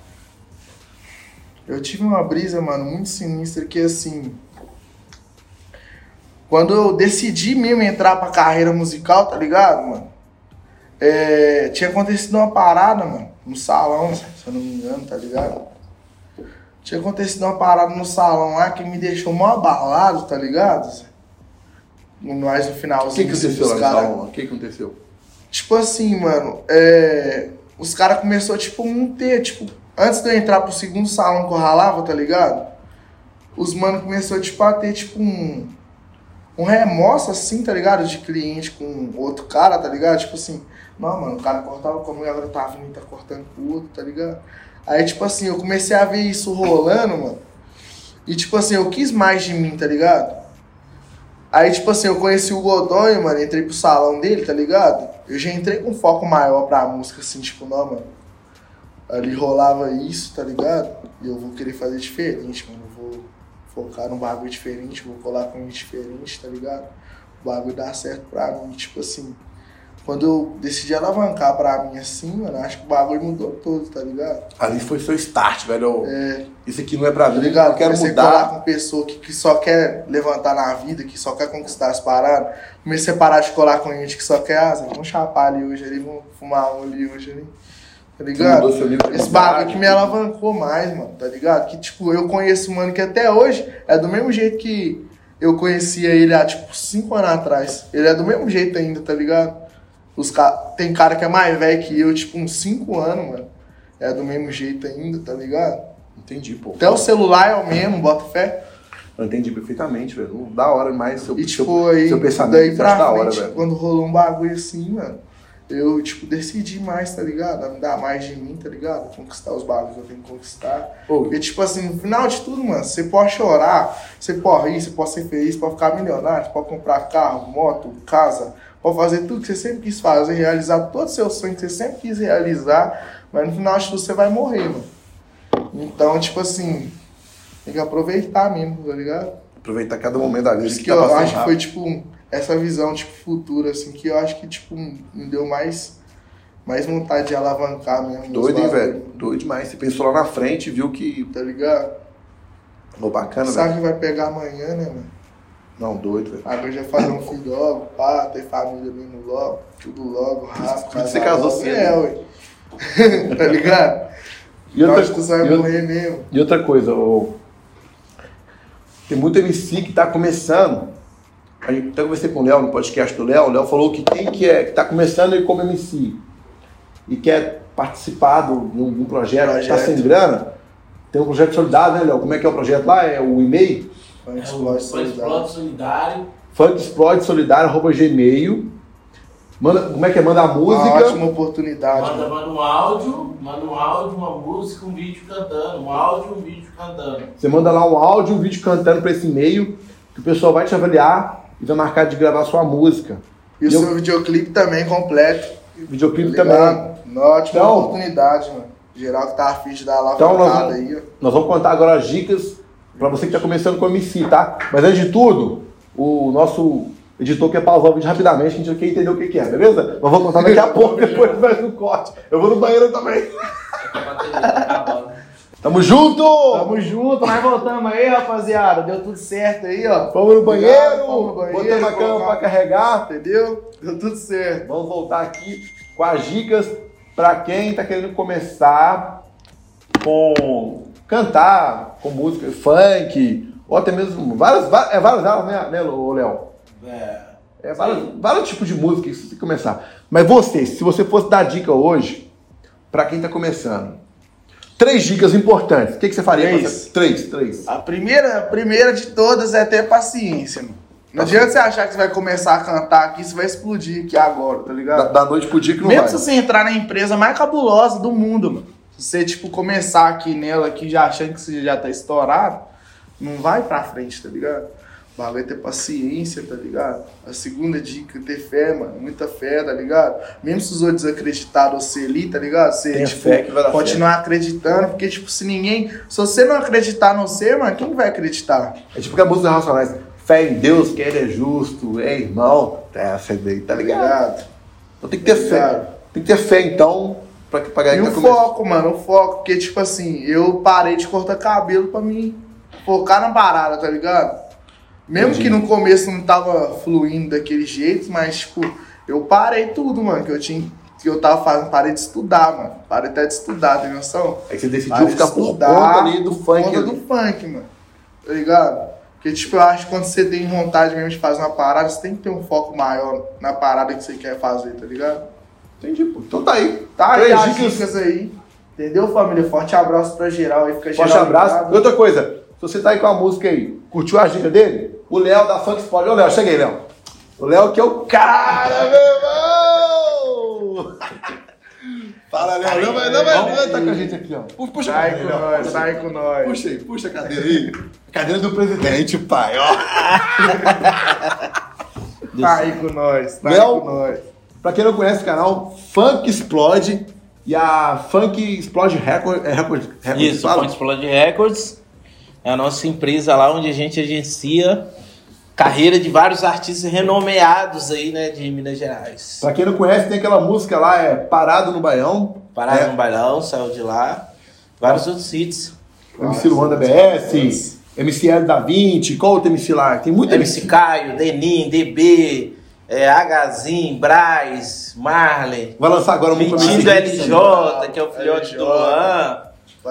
Eu tive uma brisa, mano, muito sinistra que, assim... Quando eu decidi mesmo entrar pra carreira musical, tá ligado, mano? É, tinha acontecido uma parada, mano, no salão, se eu não me engano, tá ligado? Tinha acontecido uma parada no salão lá que me deixou mó abalado, tá ligado? Nós no O finalzinho. que, que assim, aconteceu lá no cara- salão? O que que aconteceu? Tipo assim, mano, é, os caras começaram, tipo, não ter, tipo, antes de eu entrar pro segundo salão que eu ralava, tá ligado? Os mano começou, tipo, a ter, tipo, um, um remorso, assim, tá ligado? De cliente com outro cara, tá ligado? Tipo assim, não, mano, o cara cortava comigo, agora tá vindo tá cortando com outro, tá ligado? Aí, tipo assim, eu comecei a ver isso rolando, mano. E, tipo assim, eu quis mais de mim, tá ligado? Aí, tipo assim, eu conheci o Godoy, mano, entrei pro salão dele, tá ligado? Eu já entrei com foco maior pra música, assim, tipo, não, mano. Ali rolava isso, tá ligado? E eu vou querer fazer diferente, mano. Focar num bagulho diferente, vou colar com gente diferente, tá ligado? O bagulho dá certo pra mim, tipo assim. Quando eu decidi alavancar pra mim assim, mano, acho que o bagulho mudou todo, tá ligado? Ali foi seu start, velho. É, Isso aqui não é pra Tá mim, ligado? eu quero Comecei a colar mudar. com pessoa que, que só quer levantar na vida, que só quer conquistar as paradas. Comecei a parar de colar com gente que só quer, ah, vamos chapar ali hoje ali, vamos fumar um ali hoje ali. Tá ligado? mudou seu Esse bagulho que me alavancou mais, mano, tá ligado? Que, tipo, eu conheço um mano que até hoje é do mesmo jeito que eu conhecia ele há, tipo, cinco anos atrás. Ele é do mesmo jeito ainda, tá ligado? Os ca... Tem cara que é mais velho que eu, tipo, uns cinco anos, mano. É do mesmo jeito ainda, tá ligado? Entendi, pô. Até o celular é o mesmo, bota fé. Eu entendi perfeitamente, velho. Da hora mais seu, E seu, tipo, aí, seu pensamento. daí pra da hora, velho. quando rolou um bagulho assim, mano, eu, tipo, decidi mais, tá ligado? A me dar mais de mim, tá ligado? Conquistar os bagulhos que eu tenho que conquistar. Pô, Porque, tipo assim, no final de tudo, mano, você pode chorar, você pode rir, você pode ser feliz, pode ficar milionário, você pode comprar carro, moto, casa, pode fazer tudo que você sempre quis fazer, realizar todos os seus sonhos que você sempre quis realizar, mas no final de tudo você vai morrer, mano. Então, tipo assim, tem que aproveitar mesmo, tá ligado? aproveitar cada momento da vida isso que que tá eu acho que foi, tipo, essa visão, tipo, futura, assim, que eu acho que, tipo, me deu mais, mais vontade de alavancar mesmo. Doido, hein, velho? Doido demais. Você pensou lá na frente viu que. Tá ligado? Ô, bacana, Sabe velho. que vai pegar amanhã, né, mano? Não, doido, velho. Agora já fazer um filho logo, pá, ter família mesmo logo, tudo logo, rápido. Por você casou logo. cedo. É, ué. tá ligado? E outra, Acho que você vai morrer mesmo. e outra coisa, ô, tem muito MC que tá começando. A gente até conversei com o Léo no podcast do Léo. O Léo falou que quem que, é, que tá começando ele como MC e quer participar de um, de um projeto, que tá Projeto. sem grana, tem um projeto solidário, né, Léo? Como é que é o projeto lá? É o e-mail? Funk É Explode Funk Solidário. Explode Solidário. funkexplodesolidário.gmail Manda, como é que é? Manda a Uma música. ótima oportunidade. Manda, mano. manda um áudio, manda um áudio, uma música, um vídeo cantando. Um áudio, um vídeo cantando. Você manda lá um áudio, um vídeo cantando para esse e-mail, que o pessoal vai te avaliar e vai marcar de gravar sua música. E o Eu- seu videoclipe também completo. Videoclipe tá também. Uma ótima Então- oportunidade, mano. Geral que tá afim de dar lá Então, nós vamos- aí, ó. Nós vamos contar agora as dicas para você que está começando com MC, tá? Mas antes de tudo, o nosso editor quer pausar o vídeo rapidamente, que a gente quer entender o que, que é, beleza? Nós vamos contar daqui a pouco, depois vai no corte. Eu vou no banheiro também. Tá. Tamo junto! Tamo junto, nós voltamos aí, rapaziada. Deu tudo certo aí, ó. Vamos no banheiro, Obrigado, vamos no banheiro, botamos a cama para carregar. Entendeu? Deu tudo certo. Vamos voltar aqui com as dicas para quem está querendo começar com cantar, com música funk, ou até mesmo várias, va- é várias aulas, né, né Léo? É. É vários, vários tipos de música que você começar. Mas você, se você fosse dar dica hoje para quem está começando, três dicas importantes. O que, que você faria? Três. Três, três. A primeira, a primeira de todas é ter paciência, mano. Não adianta você achar que você vai começar a cantar aqui, você vai explodir aqui agora, tá Da, ligado? da noite pro dia que não Mesmo vai. se você entrar na empresa mais cabulosa do mundo, mano. Se você, tipo, começar aqui nela, aqui, já achando que você já tá estourado, não vai pra frente, tá ligado? O bagulho é ter paciência, tá ligado? A segunda dica é ter fé, mano. Muita fé, tá ligado? Mesmo se os outros acreditaram você ali, tá ligado? Você, Tenha tipo, fé que vai dar continuar acreditando, porque, tipo, se ninguém. Se você não acreditar no você, mano, quem vai acreditar? É tipo que a música racionais. Fé em Deus, que Ele é justo, é irmão. É essa daí, tá Tá ligado? Então tem que ter fé. Ligado. Tem que ter fé, então, pra, pra E galera o que tá foco, mano, o foco, porque, tipo assim, eu parei de cortar cabelo pra mim focar na parada, tá ligado? Mesmo Entendi. que no começo não tava fluindo daquele jeito, mas, tipo, eu parei tudo, mano, que eu tinha. Que eu tava fazendo, parei de estudar, mano. Parei até de estudar, tem noção? Aí você decidiu Parei de ficar por estudar conta ali do por funk. conta ali. do funk, mano. Tá ligado? Porque, tipo, eu acho que quando você tem vontade mesmo de fazer uma parada, você tem que ter um foco maior na parada que você quer fazer, tá ligado? Entendi, pô. Então tá aí. Tá aí as dicas. dicas aí. Entendeu, família? Forte abraço pra geral aí. Fica Forte geral abraço. ligado. E outra coisa, se você tá aí com a música aí, curtiu a dica dele? O Léo da Funk Spot. Ô, Léo, chega aí, Léo. O Léo que é o cara, meu irmão! Fala, Léo. Léo, vai- Léo, vai- Léo tá com a gente aqui, ó. Puxa, Sai cadeira, com nós, sai com nós. Puxa aí, puxa a cadeira aí. Cadeira do presidente, pai, ó. Sai com nós, sai Léo? com nós. Pra quem não conhece o canal, Funk Explode. E a Funk Explode Record. É Record, Record Isso? Funk Explode Records é a nossa empresa lá onde a gente agencia carreira de vários artistas renomeados aí, né, de Minas Gerais. Pra quem não conhece, tem aquela música lá, é Parado no Baião. Parado É. no bailão, saiu de lá. Vários outros hits. MC Luan da BS, MC L da 20, qual outro MC lá? Tem muito MC Caio, Denim, DB, é, Hzin, Braz, Marley. Vai lançar agora muito Mentindo MC. LJ, que é o filhote do Luan.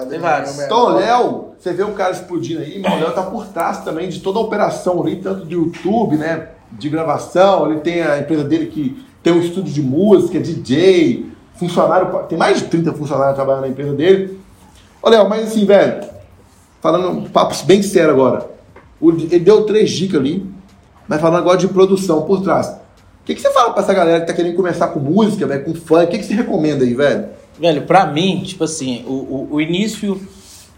Tem vários. Então, o Léo, você vê o cara explodindo aí, mas o Léo tá por trás também de toda a operação ali, tanto de YouTube, né? De gravação, ele tem a empresa dele que tem um estúdio de música, DJ, funcionário, tem mais de 30 funcionários trabalhando na empresa dele. Ô, Léo, mas assim, velho, falando um papo bem sério agora, ele deu três dicas ali, mas falando agora de produção por trás. O que, que você fala pra essa galera que tá querendo começar com música, velho, com funk? O que, que você recomenda aí, velho? Velho, pra mim, tipo assim, o, o, o início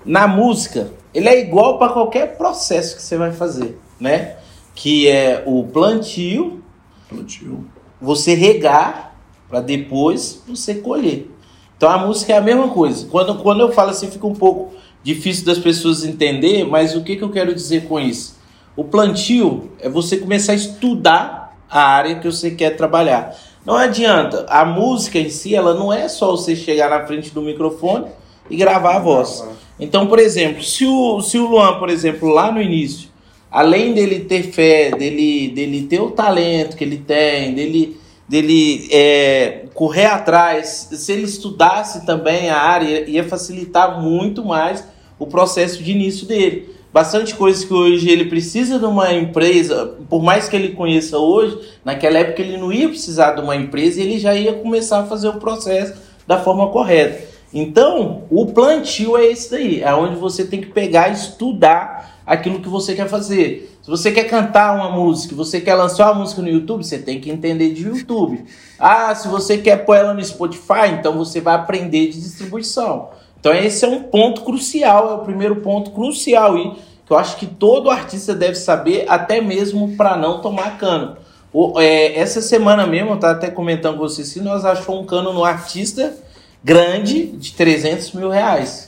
na música, ele é igual pra qualquer processo que você vai fazer, né? Que é o plantio, Plantio. você regar, pra depois você colher. Então a música é a mesma coisa. Quando, quando eu falo assim, fica um pouco difícil das pessoas entender, mas o que, que eu quero dizer com isso? O plantio é você começar a estudar a área que você quer trabalhar. Não adianta, a música em si, ela não é só você chegar na frente do microfone e gravar a voz. Então, por exemplo, se o, se o Luan, por exemplo, lá no início, além dele ter fé, dele, dele ter o talento que ele tem, dele, dele é, correr atrás, se ele estudasse também a área, ia facilitar muito mais o processo de início dele. Bastante coisas que hoje ele precisa de uma empresa, por mais que ele conheça hoje, naquela época ele não ia precisar de uma empresa e ele já ia começar a fazer o processo da forma correta. Então, o plantio é esse daí, é onde você tem que pegar e estudar aquilo que você quer fazer. Se você quer cantar uma música, você quer lançar uma música no YouTube, você tem que entender de YouTube. Ah, se você quer pôr ela no Spotify, então você vai aprender de distribuição. Então esse é um ponto crucial, é o primeiro ponto crucial aí, que eu acho que todo artista deve saber, até mesmo para não tomar cano. O, é, essa semana mesmo, eu estava até comentando com você, se nós achamos um cano no artista grande de 300 mil reais.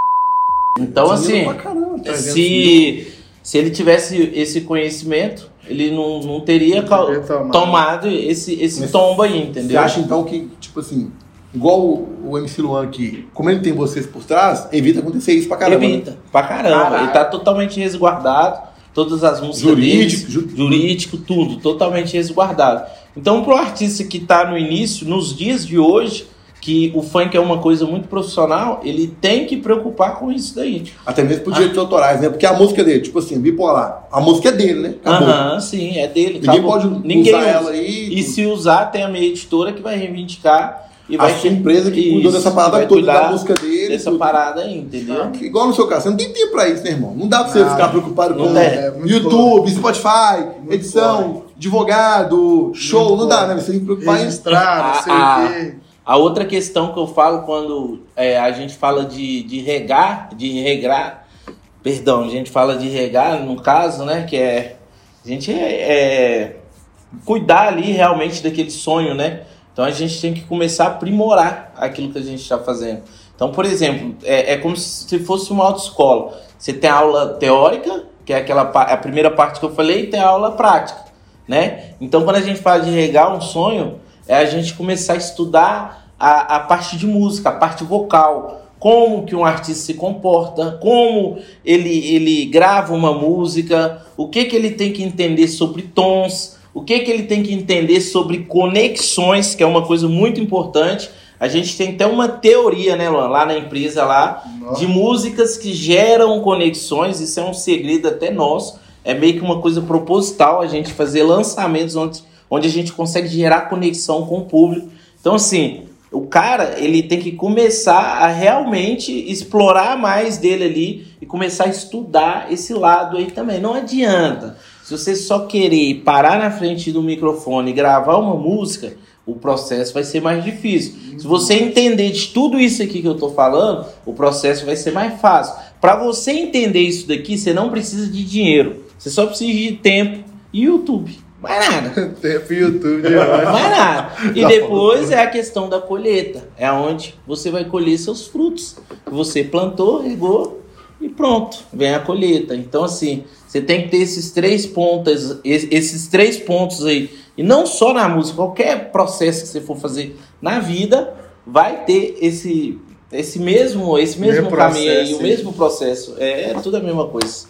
Então, assim, caramba, 300 mil. se, se ele tivesse esse conhecimento, ele não, não teria Não teria tomado. tomado esse, esse Mas tombo aí, Você entendeu? acha então que, tipo assim, igual o, o MC Luan aqui, como ele tem vocês por trás, evita acontecer isso pra caramba. né? Evita, pra caramba. Caralho. Ele tá totalmente resguardado. Todas as músicas Jurídico, deles, ju- jurídico, tudo, totalmente resguardado. Então, pro artista que tá no início, nos dias de hoje, que o funk é uma coisa muito profissional, ele tem que preocupar com isso daí. Até mesmo por direitos autorais, né? Porque a música dele, tipo assim, bipolar, a música é dele, né? Acabou. Aham, sim, é dele. Ninguém acabou. pode Ninguém usar usa. ela aí. E se usar, tem a minha editora que vai reivindicar e a vai sua empresa que cuidou dessa parada vai toda da música dele. dessa tudo. parada aí, entendeu? Igual no seu caso, você não tem tempo pra isso, né, irmão? Não dá pra você Não, ficar preocupado com é YouTube, Spotify, Muito edição, advogado, show. Muito não dá, né? Você tem que preocupar em. Não sei Ah, o quê. A outra questão que eu falo quando é, a gente fala de, de regar, de regrar, perdão, a gente fala de regar, no caso, né, que é a gente é, é, cuidar ali realmente daquele sonho, né? Então a gente tem que começar a aprimorar aquilo que a gente está fazendo. Então, por exemplo, é, é como se fosse uma autoescola. Você tem a aula teórica, que é aquela a primeira parte que eu falei, e tem a aula prática, né? Então, quando a gente fala de regar um sonho, é a gente começar a estudar a, a parte de música, a parte vocal, como que um artista se comporta, como ele, ele grava uma música, o que, que ele tem que entender sobre tons, o que, que ele tem que entender sobre conexões, que é uma coisa muito importante. A gente tem até uma teoria, né, Luan, lá na empresa lá, Nossa. de músicas que geram conexões, isso é um segredo até nosso. É meio que uma coisa proposital a gente fazer lançamentos onde, onde a gente consegue gerar conexão com o público. Então, assim, o cara ele tem que começar a realmente explorar mais dele ali e começar a estudar esse lado aí também. Não adianta. Se você só querer parar na frente do microfone e gravar uma música, o processo vai ser mais difícil. Se você entender de tudo isso aqui que eu tô falando, o processo vai ser mais fácil. Para você entender isso daqui, você não precisa de dinheiro. Você só precisa de tempo e YouTube. Mais nada. Tempo YouTube demais. Mais nada. E depois é a questão da colheita. É onde você vai colher seus frutos. Você plantou, regou e pronto. Vem a colheita. Então, assim, você tem que ter esses três pontos, es- esses três pontos aí. E não só na música, qualquer processo que você for fazer na vida, vai ter esse, esse mesmo, esse mesmo, caminho aí, o mesmo processo. É, é tudo a mesma coisa.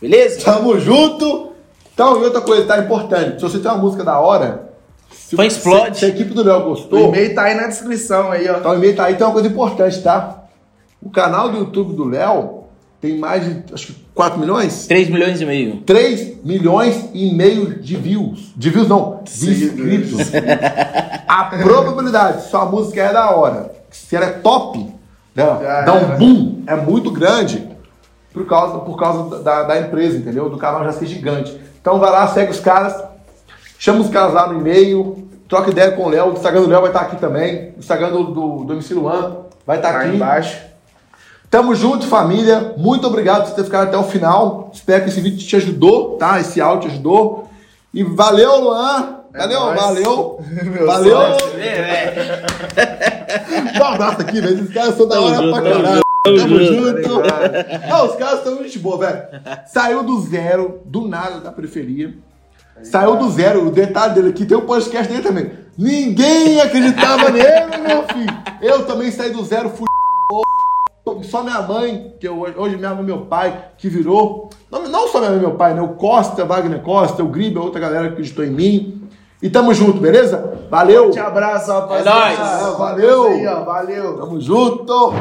Beleza? Tamo junto! Então, e outra coisa, tá importante. Se você tem uma música da hora, se, Fã explode. se, se a equipe do Léo O gostou, e-mail tá aí na descrição aí, ó. então o e-mail tá aí, tem uma coisa importante, tá? O canal do YouTube do Léo tem mais de, acho que 4 milhões? 3 milhões e meio. 3 milhões e meio de views. De views não, de inscritos. A probabilidade, se sua música é da hora, se ela é top, né, Já dá um boom, é muito grande por causa, por causa da, da empresa, entendeu? Do canal já ser gigante. Então vai lá, segue os caras, chama os caras lá no e-mail, troca ideia com o Léo. O Instagram do Léo vai estar aqui também. O Instagram do, do, do MC Luan vai estar Tá aqui. embaixo. Tamo junto, família. Muito obrigado por ter ficado até o final. Espero que esse vídeo te ajudou, tá? Esse áudio te ajudou. E valeu, Luan. É Valeu, nóis. valeu. Meu valeu. Dá um abraço aqui, velho. Esses caras são da hora junto, pra tamo caralho. Tamo junto. Não, os caras são gente boa, velho. Saiu do zero, do nada da periferia. Saiu do zero. O detalhe dele aqui tem o podcast dele também. Ninguém acreditava nele, meu filho. Eu também saí do zero, fui. Só minha mãe, que eu, hoje me ama meu pai, que virou. Não, não só minha mãe e meu pai, né? O Costa, Wagner Costa, o Gribe, outra galera que acreditou em mim. E tamo junto, beleza? Valeu! Te abraço, rapaziada. É nóis. Valeu. ó, Valeu. Tamo junto!